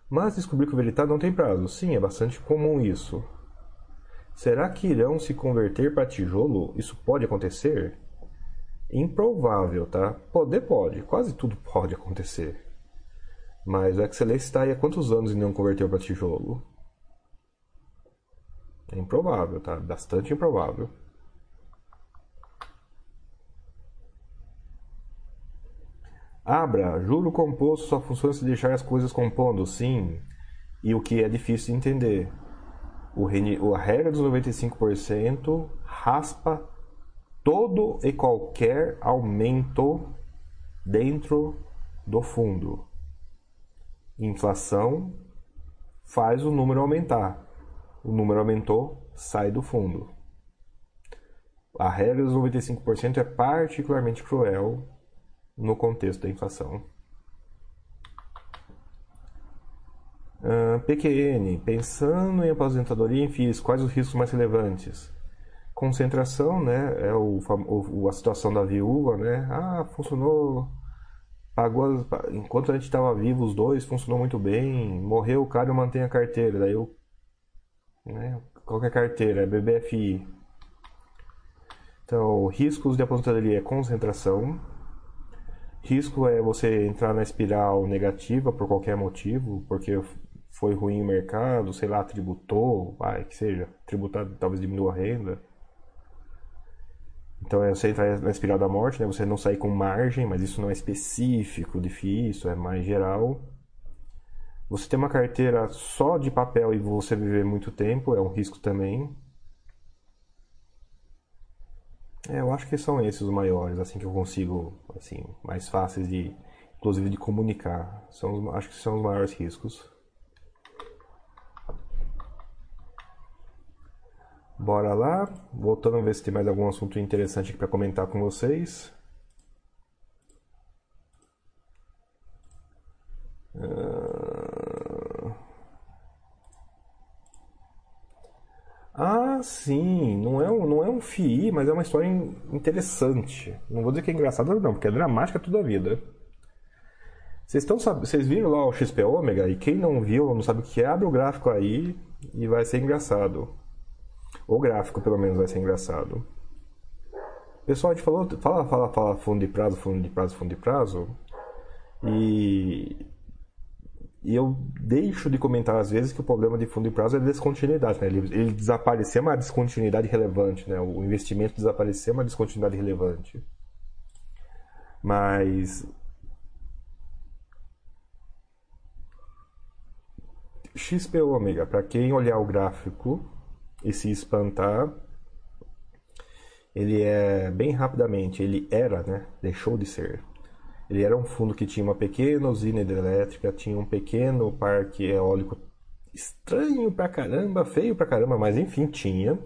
Mas descobri que o Veritar não tem prazo. Sim, é bastante comum isso. Será que irão se converter para tijolo? Isso pode acontecer? Improvável, tá? Poder pode, quase tudo pode acontecer. Mas o Excelência está aí há quantos anos e não converteu para tijolo? É improvável, tá? Bastante improvável. Abra, juro composto só funciona se deixar as coisas compondo, sim. E o que é difícil de entender. O, a regra dos 95% raspa todo e qualquer aumento dentro do fundo. Inflação faz o número aumentar. O número aumentou, sai do fundo. A regra dos 95% é particularmente cruel no contexto da inflação. Uh, PQN, pensando em aposentadoria em FIIs, quais os riscos mais relevantes? Concentração, né? É o, o, a situação da viúva, né? Ah, funcionou, pagou, enquanto a gente estava vivo, os dois, funcionou muito bem. Morreu o cara, eu mantenho a carteira. Daí eu, né? Qual é a carteira? É BBFI. Então, riscos de aposentadoria é concentração, Risco é você entrar na espiral negativa por qualquer motivo, porque foi ruim o mercado, sei lá, tributou, vai, que seja, tributar talvez diminua a renda. Então é você entrar na espiral da morte, né? Você não sair com margem, mas isso não é específico isso é mais geral. Você ter uma carteira só de papel e você viver muito tempo é um risco também. É, eu acho que são esses os maiores, assim que eu consigo, assim, mais fáceis de, inclusive de comunicar. São, acho que são os maiores riscos. Bora lá, voltando a ver se tem mais algum assunto interessante aqui para comentar com vocês. Ah, sim, não é um, não é um FII, mas é uma história interessante. Não vou dizer que é engraçada, não, porque é dramática toda a vida. Vocês, estão, vocês viram lá o XP Ômega? E quem não viu, não sabe o que é, abre o gráfico aí e vai ser engraçado. O gráfico, pelo menos, vai ser engraçado. Pessoal, a gente falou, fala, fala, fala fundo de prazo, fundo de prazo, fundo de prazo. E, e eu deixo de comentar às vezes que o problema de fundo de prazo é descontinuidade. Né? Ele, ele desaparecer uma descontinuidade relevante. Né? O investimento desaparecer uma descontinuidade relevante. Mas XP ômega, para quem olhar o gráfico, e se espantar, ele é bem rapidamente, ele era, né? Deixou de ser. Ele era um fundo que tinha uma pequena usina hidrelétrica, tinha um pequeno parque eólico estranho pra caramba, feio pra caramba, mas enfim, tinha.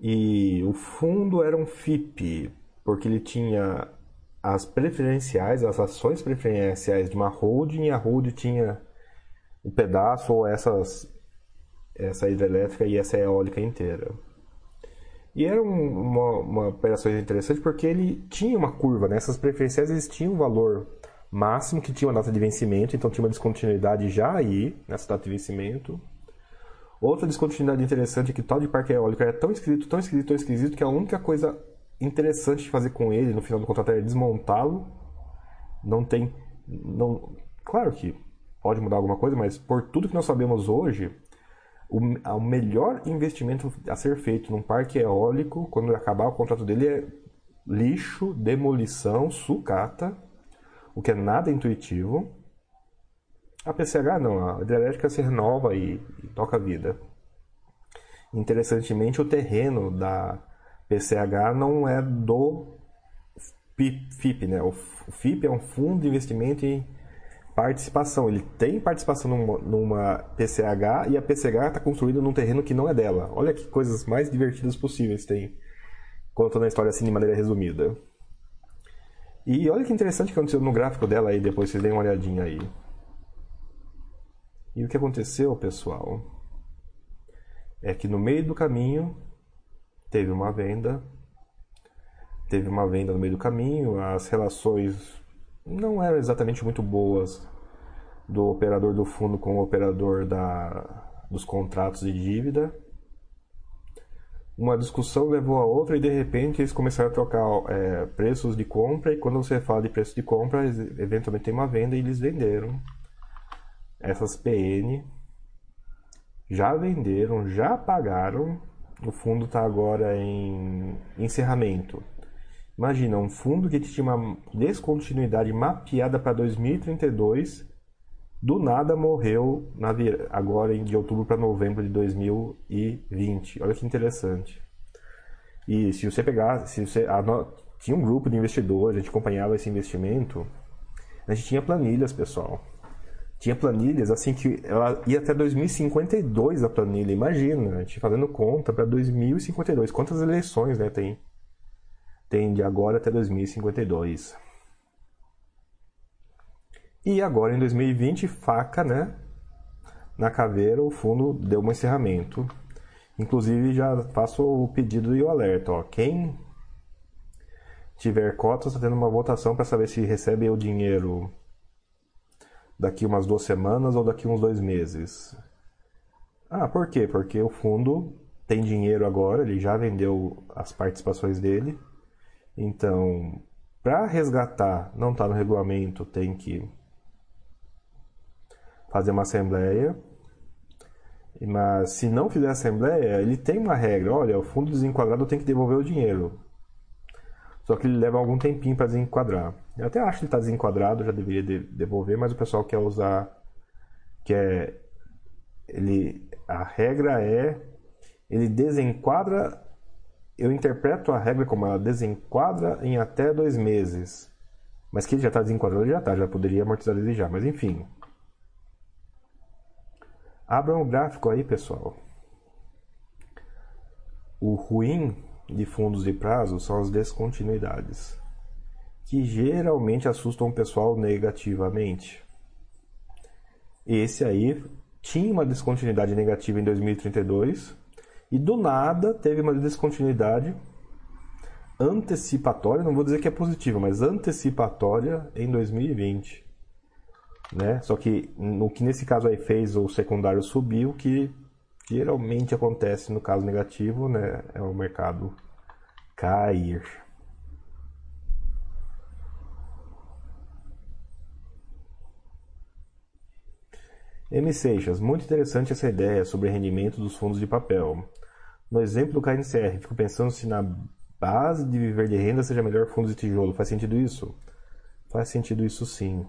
E o fundo era um FIP, porque ele tinha as preferenciais, as ações preferenciais de uma holding, e a holding tinha um pedaço ou essas essa hidrelétrica e essa eólica inteira. E era um, uma, uma operação interessante porque ele tinha uma curva, né? essas preferenciais eles tinham um valor máximo que tinha uma data de vencimento, então tinha uma descontinuidade já aí nessa data de vencimento. Outra descontinuidade interessante é que tal de parque eólico era tão esquisito, tão esquisito, tão esquisito que a única coisa interessante de fazer com ele no final do contrato era desmontá-lo. Não tem. Não, claro que pode mudar alguma coisa, mas por tudo que nós sabemos hoje, o, o melhor investimento a ser feito num parque eólico, quando acabar o contrato dele, é lixo, demolição, sucata, o que é nada intuitivo. A PCH não, a hidrelétrica se renova e, e toca a vida. Interessantemente, o terreno da PCH não é do FIP, né? O FIP é um fundo de investimento em participação. Ele tem participação numa, numa PCH e a PCH está construída num terreno que não é dela. Olha que coisas mais divertidas possíveis tem, contando a história assim de maneira resumida. E olha que interessante que aconteceu no gráfico dela aí, depois vocês deem uma olhadinha aí. E o que aconteceu, pessoal, é que no meio do caminho teve uma venda, teve uma venda no meio do caminho, as relações não eram exatamente muito boas do operador do fundo com o operador da, dos contratos de dívida. Uma discussão levou a outra e de repente eles começaram a trocar é, preços de compra e quando você fala de preço de compra, eventualmente tem uma venda e eles venderam essas PN já venderam, já pagaram. O fundo está agora em encerramento. Imagina, um fundo que tinha uma descontinuidade mapeada para 2032, do nada morreu na agora de outubro para novembro de 2020. Olha que interessante. E se você pegar, se você tinha um grupo de investidores, a gente acompanhava esse investimento, a gente tinha planilhas, pessoal. Tinha planilhas assim que ela ia até 2052 a planilha. Imagina, a gente fazendo conta para 2052. Quantas eleições, né, tem? Tem de agora até 2052. E agora em 2020, faca, né? Na caveira, o fundo deu um encerramento. Inclusive, já faço o pedido e o alerta. Ó. Quem tiver cotas, está tendo uma votação para saber se recebe o dinheiro daqui umas duas semanas ou daqui uns dois meses. Ah, por quê? Porque o fundo tem dinheiro agora, ele já vendeu as participações dele então, para resgatar, não está no regulamento, tem que fazer uma assembleia. Mas se não fizer assembleia, ele tem uma regra, olha, o fundo desenquadrado tem que devolver o dinheiro. Só que ele leva algum tempinho para desenquadrar. Eu até acho que ele está desenquadrado, já deveria devolver, mas o pessoal quer usar. Quer. Ele, a regra é. Ele desenquadra. Eu interpreto a regra como ela desenquadra em até dois meses. Mas que ele já está desenquadrado, ele já está, já poderia amortizar ele já. Mas enfim. Abram o gráfico aí, pessoal. O ruim de fundos de prazo são as descontinuidades, que geralmente assustam o pessoal negativamente. Esse aí tinha uma descontinuidade negativa em 2032 e do nada teve uma descontinuidade antecipatória, não vou dizer que é positiva, mas antecipatória em 2020. Né? Só que no que nesse caso aí fez o secundário subir, o que geralmente acontece no caso negativo, né, é o mercado cair. M. Seixas, muito interessante essa ideia sobre rendimento dos fundos de papel. No exemplo do KNCR, fico pensando se na base de viver de renda seja melhor fundos de tijolo. Faz sentido isso? Faz sentido isso sim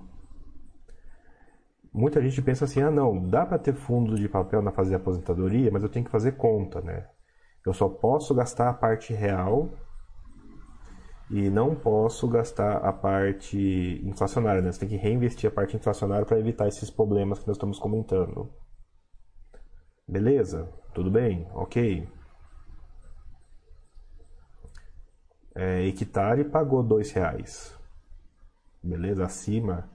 muita gente pensa assim: ah, não, dá para ter fundo de papel na fase de aposentadoria, mas eu tenho que fazer conta, né? Eu só posso gastar a parte real e não posso gastar a parte inflacionária, né? Você tem que reinvestir a parte inflacionária para evitar esses problemas que nós estamos comentando. Beleza? Tudo bem? Ok. É, Equitare pagou dois reais. Beleza? Acima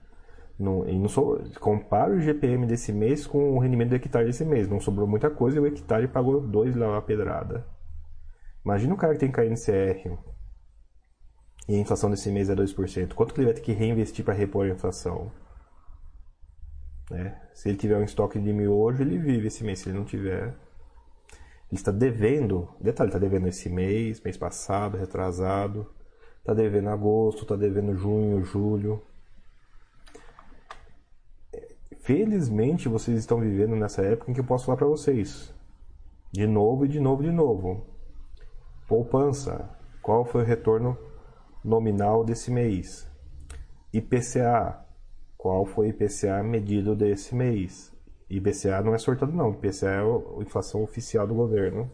não, não sou, compara o GPM desse mês com o rendimento do hectare desse mês. Não sobrou muita coisa e o hectare pagou 2 lá a pedrada. Imagina o cara que tem KNCR e a inflação desse mês é 2%. Quanto que ele vai ter que reinvestir para repor a inflação? Né? Se ele tiver um estoque de mil hoje, ele vive esse mês. Se ele não tiver, ele está devendo. Detalhe, está devendo esse mês, mês passado, retrasado. Está devendo agosto, está devendo junho, julho. Felizmente vocês estão vivendo nessa época em que eu posso falar para vocês. De novo e de novo e de novo. Poupança. Qual foi o retorno nominal desse mês? IPCA. Qual foi o IPCA medido desse mês? IPCA não é sortado não, IPCA é a inflação oficial do governo.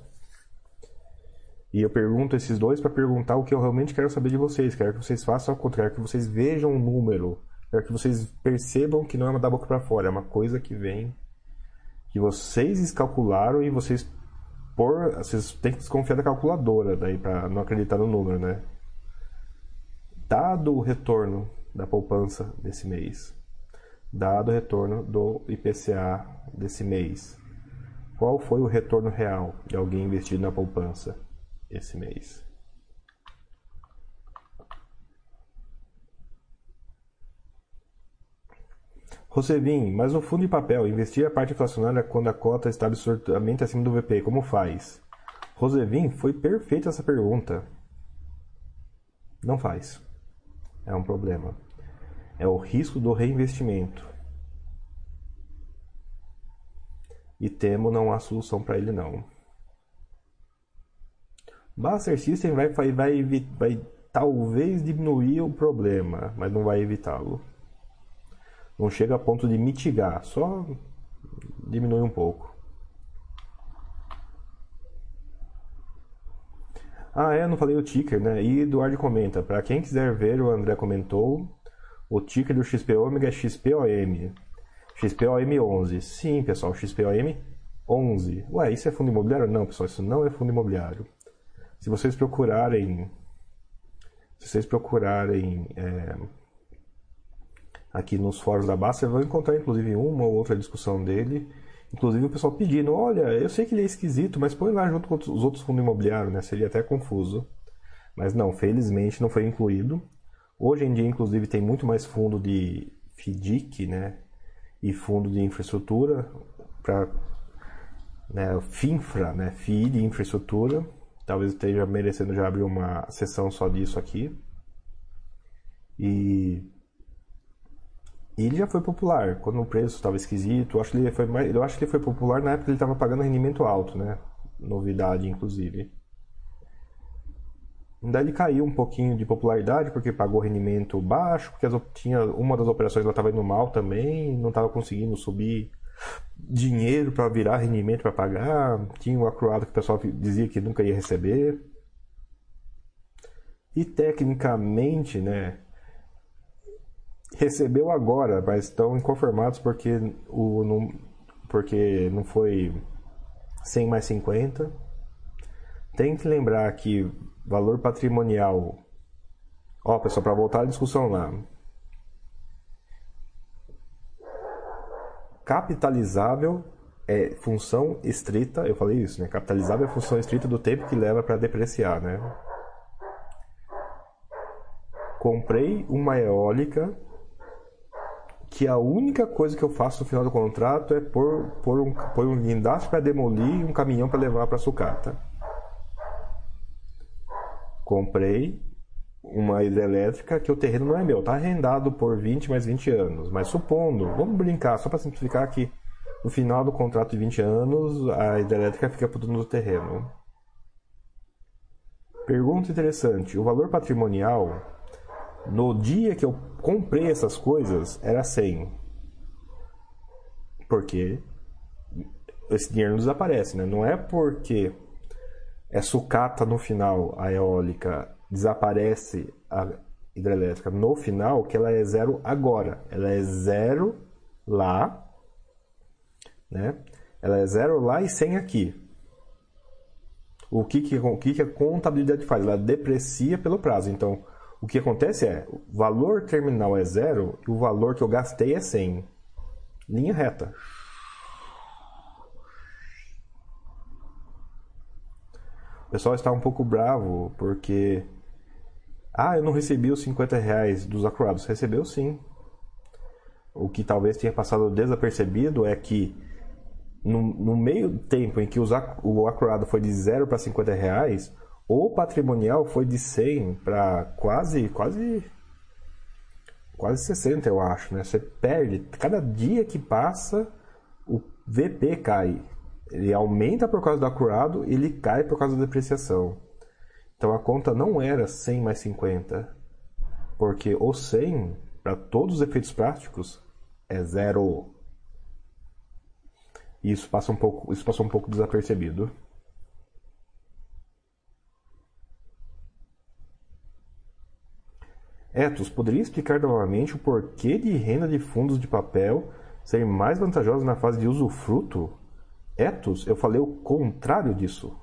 E eu pergunto esses dois para perguntar o que eu realmente quero saber de vocês. Quero que vocês façam ao contrário, que vocês vejam um número Quero que vocês percebam que não é uma da boca para fora, é uma coisa que vem que vocês escalcularam e vocês por vocês têm que desconfiar da calculadora daí para não acreditar no número, né? Dado o retorno da poupança desse mês, dado o retorno do IPCA desse mês, qual foi o retorno real de alguém investido na poupança esse mês? Rosevin, mas o fundo de papel, investir a parte inflacionária quando a cota está absurdamente acima do VP, como faz? Rosevin, foi perfeita essa pergunta. Não faz. É um problema. É o risco do reinvestimento. E temo não há solução para ele não. Buster System vai, vai, vai, vai talvez diminuir o problema, mas não vai evitá-lo. Não chega a ponto de mitigar, só diminui um pouco. Ah, é, não falei o ticker, né? E Eduardo comenta, para quem quiser ver, o André comentou, o ticker do XP é XPOM. XPOM 11. Sim, pessoal, XPOM 11. Ué, isso é fundo imobiliário? Não, pessoal, isso não é fundo imobiliário. Se vocês procurarem, se vocês procurarem é, aqui nos fóruns da Basta, você vai encontrar inclusive uma ou outra discussão dele. Inclusive o pessoal pedindo, olha, eu sei que ele é esquisito, mas põe lá junto com os outros fundos imobiliários, né? Seria até confuso. Mas não, felizmente não foi incluído. Hoje em dia, inclusive, tem muito mais fundo de FDIC, né? E fundo de infraestrutura para né, FINFRA, né? FII de infraestrutura. Talvez esteja merecendo já abrir uma sessão só disso aqui. E ele já foi popular. Quando o preço estava esquisito, eu acho, que ele foi mais, eu acho que ele foi popular na época que ele estava pagando rendimento alto, né? Novidade, inclusive. Daí ele caiu um pouquinho de popularidade porque pagou rendimento baixo, porque as, tinha uma das operações ela estava indo mal também, não estava conseguindo subir dinheiro para virar rendimento para pagar, tinha o acruado que o pessoal dizia que nunca ia receber. E tecnicamente, né, recebeu agora, mas estão inconformados porque o não, porque não foi 100 mais 50. Tem que lembrar que valor patrimonial. Ó, pessoal, para voltar à discussão lá. Capitalizável é função estrita, eu falei isso, né? Capitalizável é função estrita do tempo que leva para depreciar, né? Comprei uma eólica que a única coisa que eu faço no final do contrato é pôr, pôr, um, pôr um guindaste para demolir e um caminhão para levar para sucata. Comprei uma hidrelétrica que o terreno não é meu, está arrendado por 20 mais 20 anos. Mas supondo, vamos brincar, só para simplificar que no final do contrato de 20 anos a hidrelétrica fica por dono do terreno. Pergunta interessante: o valor patrimonial no dia que eu comprei essas coisas, era 100. Porque esse dinheiro não desaparece, né? Não é porque é sucata no final a eólica, desaparece a hidrelétrica no final, que ela é zero agora. Ela é zero lá, né? Ela é zero lá e 100 aqui. O que, que, o que, que a contabilidade faz? Ela deprecia pelo prazo. Então, o que acontece é, o valor terminal é zero e o valor que eu gastei é 100. Linha reta. O pessoal está um pouco bravo porque... Ah, eu não recebi os 50 reais dos acurados. Recebeu sim. O que talvez tenha passado desapercebido é que no, no meio tempo em que o acurado foi de 0 para 50 reais, o patrimonial foi de 100 para quase, quase, quase 60, eu acho, né? Você perde, cada dia que passa, o VP cai. Ele aumenta por causa do acurado, ele cai por causa da depreciação. Então a conta não era 100 mais 50, porque o 100, para todos os efeitos práticos, é zero. Isso passa um pouco, isso passou um pouco desapercebido. Etos, poderia explicar novamente o porquê de renda de fundos de papel ser mais vantajosa na fase de usufruto? Etos, eu falei o contrário disso.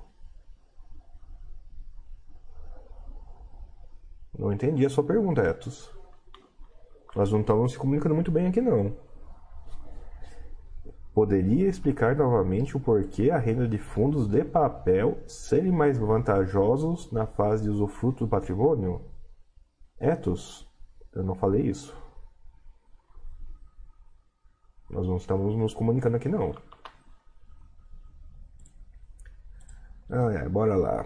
Não entendi a sua pergunta, Etos. Nós não estamos se comunicando muito bem aqui, não. Poderia explicar novamente o porquê a renda de fundos de papel serem mais vantajosos na fase de usufruto do patrimônio? Etos, eu não falei isso. Nós não estamos nos comunicando aqui não. Ah, é, bora lá.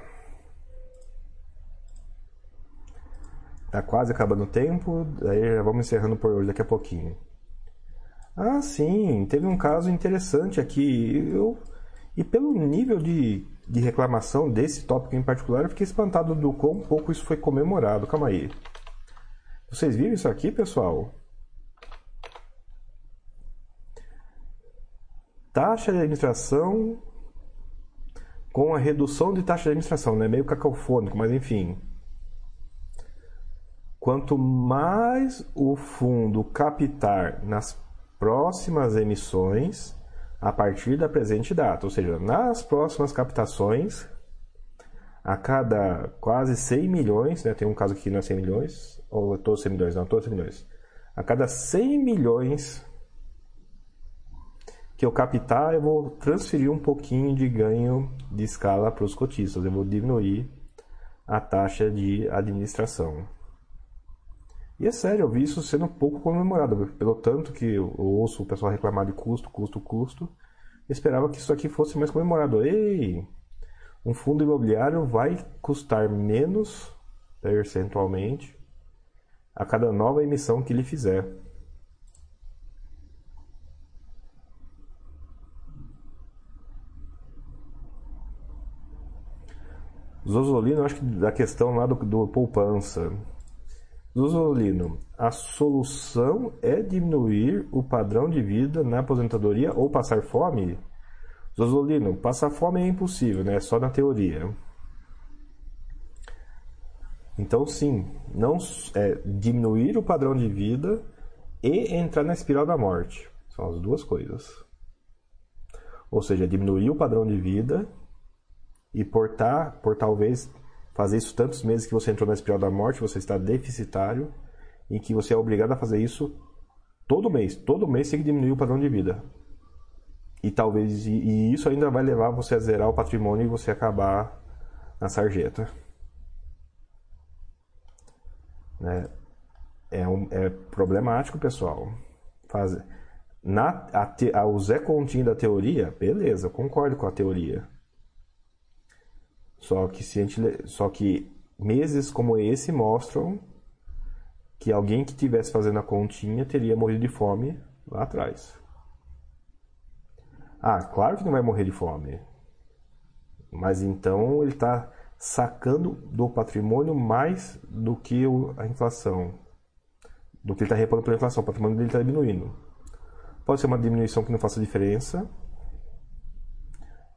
Tá quase acabando o tempo, daí já vamos encerrando por hoje daqui a pouquinho. Ah, sim, teve um caso interessante aqui. Eu, e pelo nível de, de reclamação desse tópico em particular, eu fiquei espantado do quão pouco isso foi comemorado. Calma aí. Vocês viram isso aqui, pessoal? Taxa de administração com a redução de taxa de administração, né? Meio cacofônico, mas enfim. Quanto mais o fundo captar nas próximas emissões, a partir da presente data, ou seja, nas próximas captações, a cada quase 100 milhões, né? tem um caso aqui que não é 100 milhões, ou todos 100 milhões, não, todos 100 milhões. A cada 100 milhões que eu captar, eu vou transferir um pouquinho de ganho de escala para os cotistas, eu vou diminuir a taxa de administração. E é sério, eu vi isso sendo pouco comemorado, pelo tanto que eu ouço o pessoal reclamar de custo, custo, custo. Esperava que isso aqui fosse mais comemorado. Ei, um fundo imobiliário vai custar menos percentualmente a cada nova emissão que ele fizer. Zozolino, acho que da questão lá do, do poupança. Zozolino, a solução é diminuir o padrão de vida na aposentadoria ou passar fome? Zozolino, passar fome é impossível, né? É só na teoria. Então, sim, não é diminuir o padrão de vida e entrar na espiral da morte. São as duas coisas. Ou seja, diminuir o padrão de vida e por, tá, por talvez fazer isso tantos meses que você entrou na espiral da morte, você está deficitário e que você é obrigado a fazer isso todo mês. Todo mês tem que diminuir o padrão de vida. E talvez e, isso ainda vai levar você a zerar o patrimônio e você acabar na sarjeta. Né? É, um, é problemático, pessoal. Fazer. Na, a te, a, o Zé Continho da teoria, beleza, concordo com a teoria. Só que, se a gente, só que meses como esse mostram que alguém que estivesse fazendo a continha teria morrido de fome lá atrás. Ah, claro que não vai morrer de fome. Mas então ele está sacando do patrimônio mais do que a inflação. Do que ele está repondo pela inflação. O patrimônio dele está diminuindo. Pode ser uma diminuição que não faça diferença,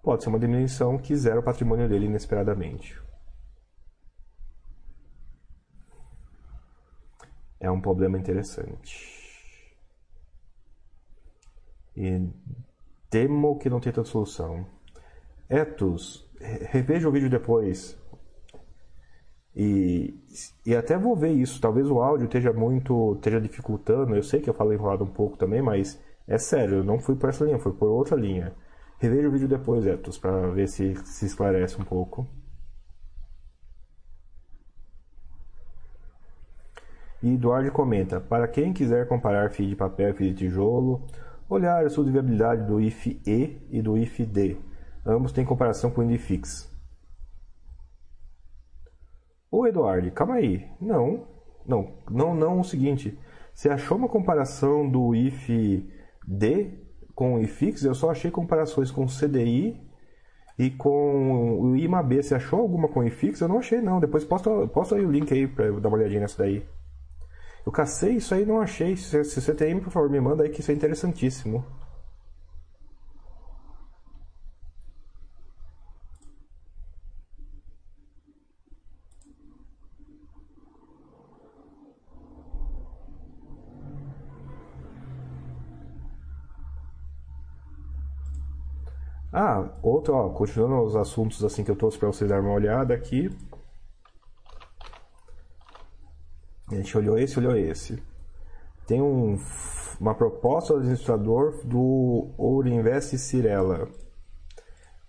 pode ser uma diminuição que zera o patrimônio dele inesperadamente. É um problema interessante. E temo que não tenha tanta solução. Etos, reveja o vídeo depois. E, e até vou ver isso. Talvez o áudio esteja muito. esteja dificultando. Eu sei que eu falei enrolado um pouco também, mas é sério, eu não fui por essa linha, fui por outra linha. Reveja o vídeo depois, Etos, para ver se se esclarece um pouco. E Eduardo comenta: Para quem quiser comparar FII de papel e FII de tijolo, olhar estudo de viabilidade do IFE e do IFD. Ambos têm comparação com o Indifix. Ô Eduardo, calma aí. Não, não, não, não o seguinte. Você achou uma comparação do IFD com o IFIX, eu só achei comparações com o CDI e com o IMAB. Você achou alguma com o IFIX? Eu não achei, não. Depois posta, posta aí o link aí eu dar uma olhadinha nessa daí. Eu cacei isso aí não achei. Se, se você tem, por favor, me manda aí que isso é interessantíssimo. Ah, outro, ó, continuando os assuntos assim que eu trouxe para vocês darem uma olhada aqui. A gente olhou esse, olhou esse. Tem um, uma proposta do administrador do Ourinvest Cirela.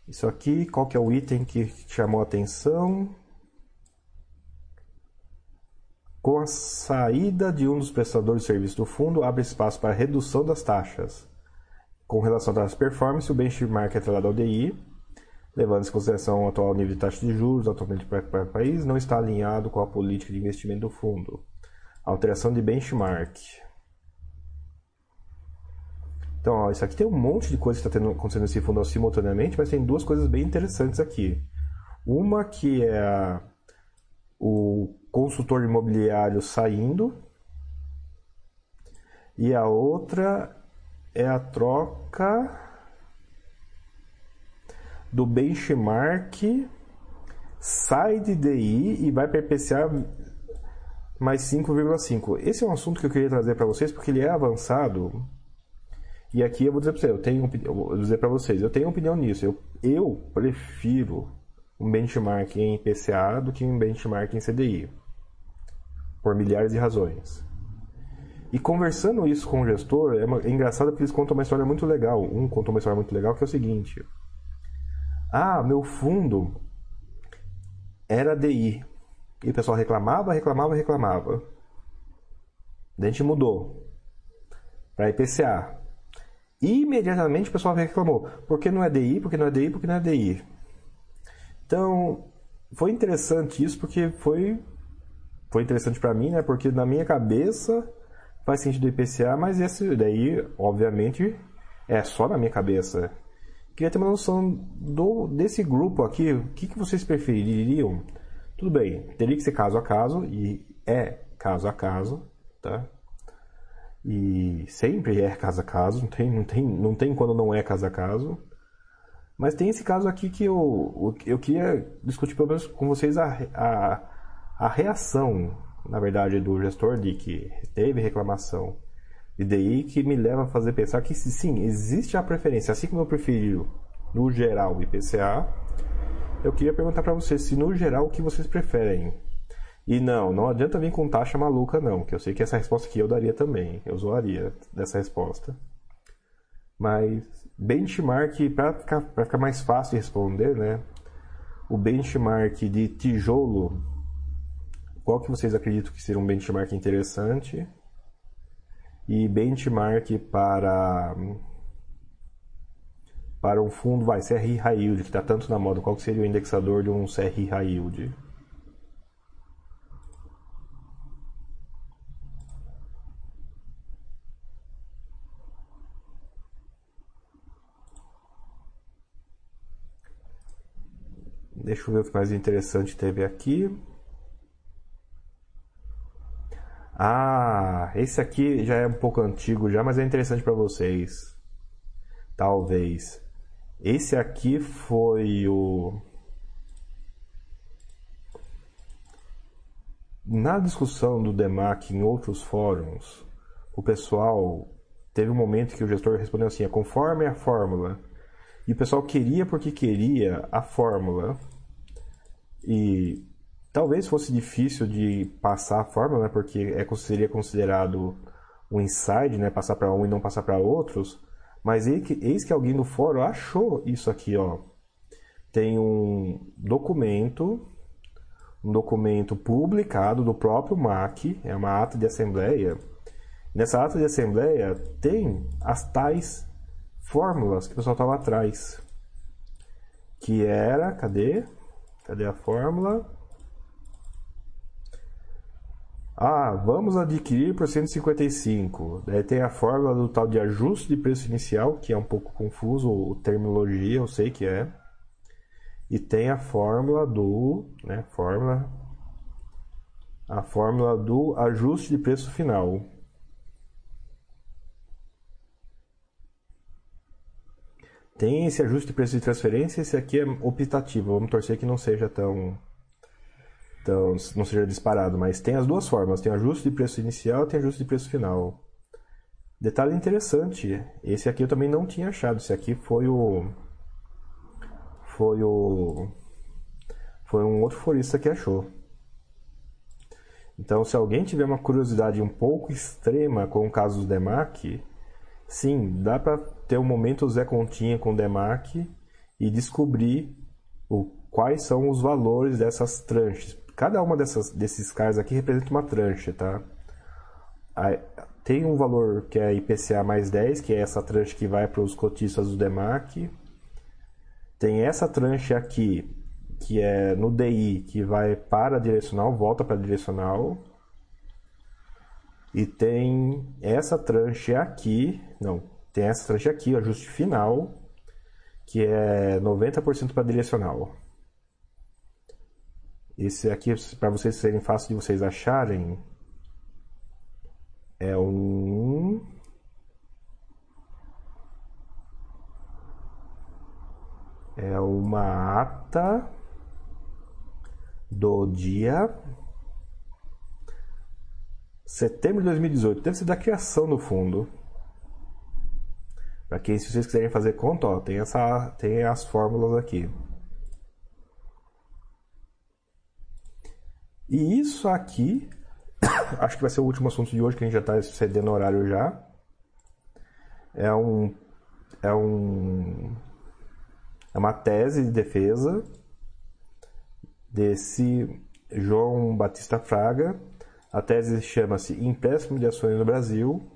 Isso aqui, qual que é o item que chamou a atenção? Com a saída de um dos prestadores de serviço do fundo, abre espaço para redução das taxas com relação às performances, o benchmark é atrelado ao DI, levando em consideração o atual nível de taxa de juros atualmente para o país, não está alinhado com a política de investimento do fundo. Alteração de benchmark. Então, ó, isso aqui tem um monte de coisa que está acontecendo nesse fundo simultaneamente, mas tem duas coisas bem interessantes aqui. Uma que é a, o consultor imobiliário saindo, e a outra é a troca do benchmark sai de DI e vai para IPCA mais 5,5. Esse é um assunto que eu queria trazer para vocês porque ele é avançado. E aqui eu vou dizer para vocês, eu tenho eu vou dizer para vocês, eu tenho opinião nisso. Eu, eu prefiro um benchmark em IPCA do que um benchmark em CDI. Por milhares de razões. E conversando isso com o gestor, é, uma, é engraçado porque eles contam uma história muito legal. Um contou uma história muito legal que é o seguinte: Ah, meu fundo era DI. E o pessoal reclamava, reclamava, reclamava. A gente mudou para IPCA. E imediatamente o pessoal reclamou: por que não é DI, por que não é DI, por que não é DI? Então, foi interessante isso porque foi foi interessante para mim, né? Porque na minha cabeça faz sentido IPCA, mas esse daí, obviamente, é só na minha cabeça. queria ter uma noção do, desse grupo aqui, o que, que vocês prefeririam? Tudo bem, teria que ser caso a caso, e é caso a caso, tá? E sempre é caso a caso, não tem, não tem, não tem quando não é caso a caso. Mas tem esse caso aqui que eu, eu queria discutir pelo menos com vocês a, a, a reação, na verdade, do gestor de que teve reclamação e daí que me leva a fazer pensar que sim, existe a preferência. Assim como eu prefiro no geral IPCA, eu queria perguntar para vocês se no geral o que vocês preferem. E não, não adianta vir com taxa maluca não, que eu sei que essa resposta aqui eu daria também, eu zoaria dessa resposta. Mas benchmark, para ficar, ficar mais fácil de responder, né? O benchmark de tijolo, qual que vocês acreditam que seria um benchmark interessante? e benchmark para para um fundo, vai, CRI High Yield, que está tanto na moda, qual seria o indexador de um CRI High Yield? Deixa eu ver o que mais interessante teve aqui. Ah, esse aqui já é um pouco antigo já, mas é interessante para vocês. Talvez. Esse aqui foi o Na discussão do DEMAC em outros fóruns, o pessoal teve um momento que o gestor respondeu assim: é conforme a fórmula. E o pessoal queria porque queria a fórmula. E Talvez fosse difícil de passar a fórmula, né, porque é, seria considerado um inside, né, passar para um e não passar para outros. Mas eis que alguém no fórum achou isso aqui, ó. Tem um documento, um documento publicado do próprio MAC, é uma ata de assembleia. Nessa ata de assembleia tem as tais fórmulas que o pessoal estava atrás. Que era, cadê? Cadê a fórmula? Ah, vamos adquirir por 155. Daí tem a fórmula do tal de ajuste de preço inicial, que é um pouco confuso, a terminologia eu sei que é. E tem a fórmula do, né, fórmula a fórmula do ajuste de preço final. Tem esse ajuste de preço de transferência, esse aqui é optativo. Vamos torcer que não seja tão então, não seja disparado, mas tem as duas formas, tem ajuste de preço inicial e tem ajuste de preço final. Detalhe interessante, esse aqui eu também não tinha achado, esse aqui foi o foi o foi um outro forista que achou. Então, se alguém tiver uma curiosidade um pouco extrema com o caso do Demac, sim, dá para ter um momento Zé Continha com o Demac e descobrir o, quais são os valores dessas tranches. Cada uma dessas, desses caras aqui representa uma tranche, tá? Tem um valor que é IPCA mais 10, que é essa tranche que vai para os cotistas do DEMAC. Tem essa tranche aqui, que é no DI, que vai para a direcional, volta para a direcional. E tem essa tranche aqui, não, tem essa tranche aqui, o ajuste final, que é 90% para direcional. Esse aqui, para vocês serem fácil de vocês acharem, é um é uma ata do dia setembro de 2018. Deve ser da criação do fundo. Para quem, se vocês quiserem fazer conta, ó, tem, essa, tem as fórmulas aqui. E isso aqui, <coughs> acho que vai ser o último assunto de hoje, que a gente já está excedendo o horário já. É um. É um. É uma tese de defesa desse João Batista Fraga. A tese chama-se Empréstimo de Ações no Brasil.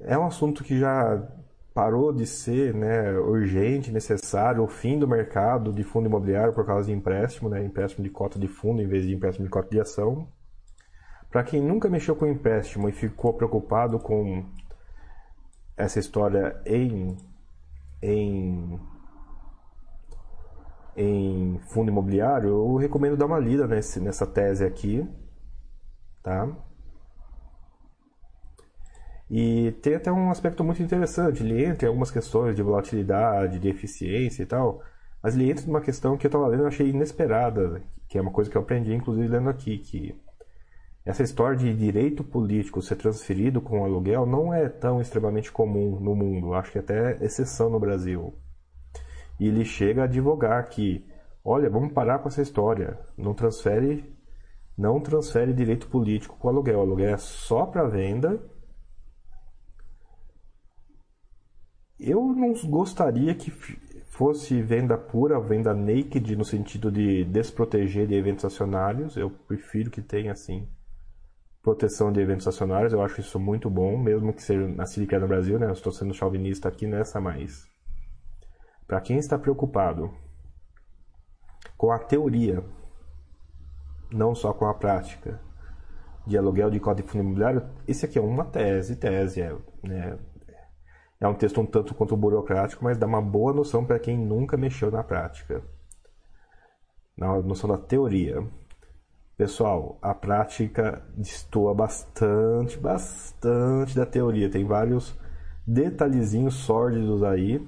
É um assunto que já parou de ser né, urgente, necessário, o fim do mercado de fundo imobiliário por causa de empréstimo, né, empréstimo de cota de fundo em vez de empréstimo de cota de ação. Para quem nunca mexeu com empréstimo e ficou preocupado com essa história em em em fundo imobiliário, eu recomendo dar uma lida nesse, nessa tese aqui, tá? E tem até um aspecto muito interessante, ele entra em algumas questões de volatilidade, de eficiência e tal, mas ele entra numa questão que eu estava lendo e achei inesperada, que é uma coisa que eu aprendi inclusive lendo aqui, que essa história de direito político ser transferido com aluguel não é tão extremamente comum no mundo, acho que é até exceção no Brasil. E ele chega a advogar que, olha, vamos parar com essa história, não transfere, não transfere direito político com aluguel, o aluguel é só para venda Eu não gostaria que fosse venda pura, venda naked, no sentido de desproteger de eventos acionários. Eu prefiro que tenha, assim, proteção de eventos acionários. Eu acho isso muito bom, mesmo que seja na Silicon no Brasil, né? Eu estou sendo chauvinista aqui nessa, mas... Para quem está preocupado com a teoria, não só com a prática, de aluguel de código fundo imobiliário, esse aqui é uma tese, tese é, né, é um texto um tanto quanto burocrático, mas dá uma boa noção para quem nunca mexeu na prática. Na noção da teoria. Pessoal, a prática destoa bastante, bastante da teoria. Tem vários detalhezinhos sórdidos aí.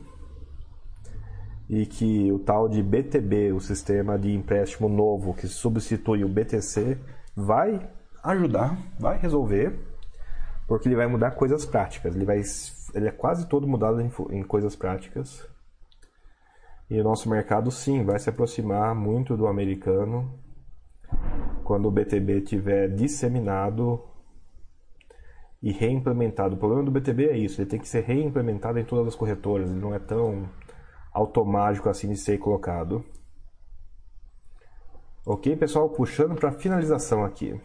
E que o tal de BTB, o sistema de empréstimo novo que substitui o BTC, vai ajudar, vai resolver, porque ele vai mudar coisas práticas. Ele vai ele é quase todo mudado em, em coisas práticas. E o nosso mercado, sim, vai se aproximar muito do americano quando o BTB tiver disseminado e reimplementado. O problema do BTB é isso, ele tem que ser reimplementado em todas as corretoras, ele não é tão automático assim de ser colocado. Ok, pessoal, puxando para finalização aqui.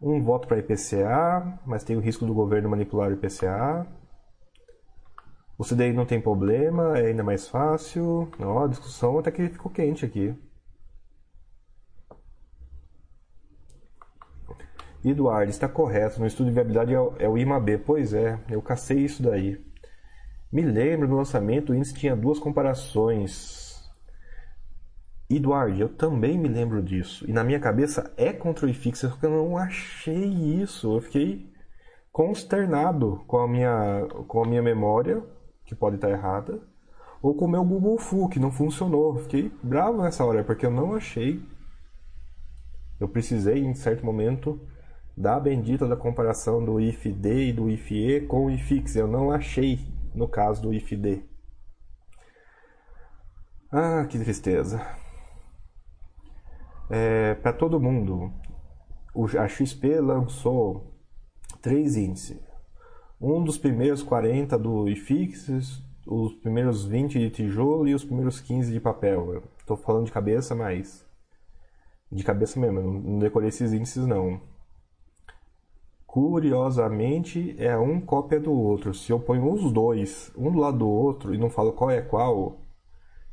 Um voto para IPCA, mas tem o risco do governo manipular o IPCA. O CDI não tem problema, é ainda mais fácil. Ó, a discussão até que ficou quente aqui. Eduardo, está correto. No estudo de viabilidade é o, é IMAB. Pois é, eu cacei isso daí. Me lembro, no lançamento, o índice tinha duas comparações Eduardo, eu também me lembro disso. E na minha cabeça é contra o IFIX, só que eu não achei isso. Eu fiquei consternado com a minha, com a minha memória, que pode estar errada, ou com o meu Google Fu, que não funcionou. Eu fiquei bravo nessa hora, porque eu não achei. Eu precisei, em certo momento, da bendita da comparação do IFD e do IFE com o IFIX. Eu não achei no caso do IFD. Ah, que tristeza é, para todo mundo. A XP lançou três índices. Um dos primeiros 40 do IFIX, os primeiros 20 de tijolo e os primeiros 15 de papel. Estou falando de cabeça, mas. De cabeça mesmo, não decorei esses índices não. Curiosamente, é um cópia do outro. Se eu ponho os dois, um do lado do outro, e não falo qual é qual,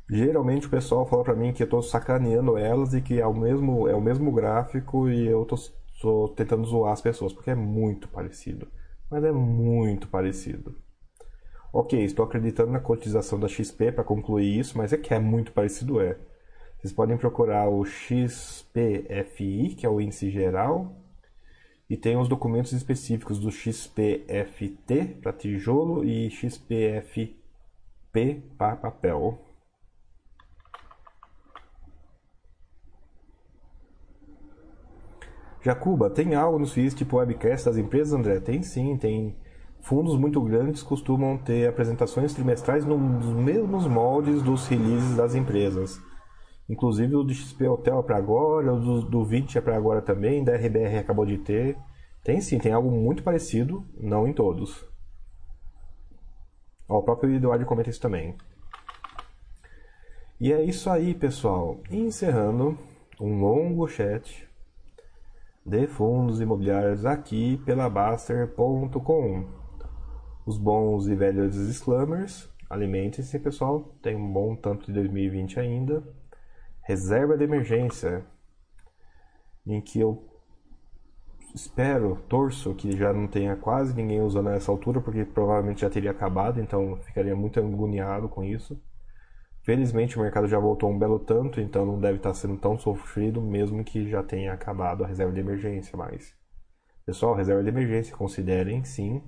Geralmente o pessoal fala para mim que eu estou sacaneando elas e que é o mesmo, é o mesmo gráfico e eu estou tentando zoar as pessoas, porque é muito parecido. Mas é muito parecido. Ok, estou acreditando na cotização da XP para concluir isso, mas é que é muito parecido, é. Vocês podem procurar o XPFI, que é o índice geral, e tem os documentos específicos do XPFT para tijolo e XPFP para papel. Jacuba, tem algo nos FIIs tipo webcast das empresas, André? Tem sim, tem. Fundos muito grandes costumam ter apresentações trimestrais nos mesmos moldes dos releases das empresas. Inclusive o do XP Hotel é para agora, o do, do 20 é para agora também, da RBR acabou de ter. Tem sim, tem algo muito parecido, não em todos. Ó, o próprio Eduardo comenta isso também. E é isso aí, pessoal. encerrando um longo chat de fundos imobiliários aqui pela Baster.com. Os bons e velhos disclaimers. Alimentem-se, pessoal. Tem um bom tanto de 2020 ainda. Reserva de emergência, em que eu espero, torço que já não tenha quase ninguém usando nessa altura, porque provavelmente já teria acabado, então ficaria muito agoniado com isso. Felizmente o mercado já voltou um belo tanto, então não deve estar sendo tão sofrido, mesmo que já tenha acabado a reserva de emergência. Mas, pessoal, reserva de emergência, considerem sim.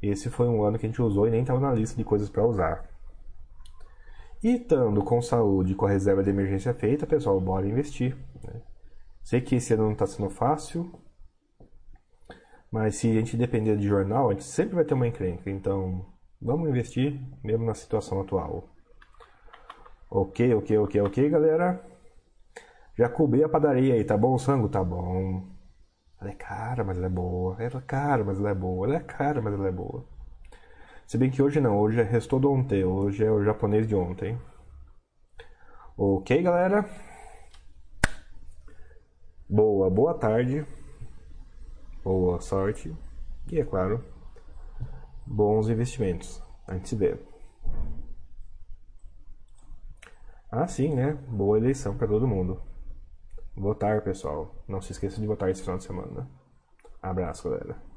Esse foi um ano que a gente usou e nem estava na lista de coisas para usar. E estando com saúde, com a reserva de emergência feita, pessoal, bora investir. Né? Sei que esse ano não está sendo fácil, mas se a gente depender de jornal, a gente sempre vai ter uma encrenca. Então, vamos investir mesmo na situação atual. Ok, ok, ok, ok, galera. Já cobri a padaria aí, tá bom, Sango? Tá bom. Ela é cara, mas ela é boa. Ela é cara, mas ela é boa. Ela é cara, mas ela é boa. Se bem que hoje não, hoje é restou do ontem, hoje é o japonês de ontem. Ok, galera? Boa, boa tarde. Boa sorte. E é claro, bons investimentos. A gente se vê. Ah, sim, né? Boa eleição para todo mundo. Votar, pessoal. Não se esqueça de votar esse final de semana. Abraço, galera.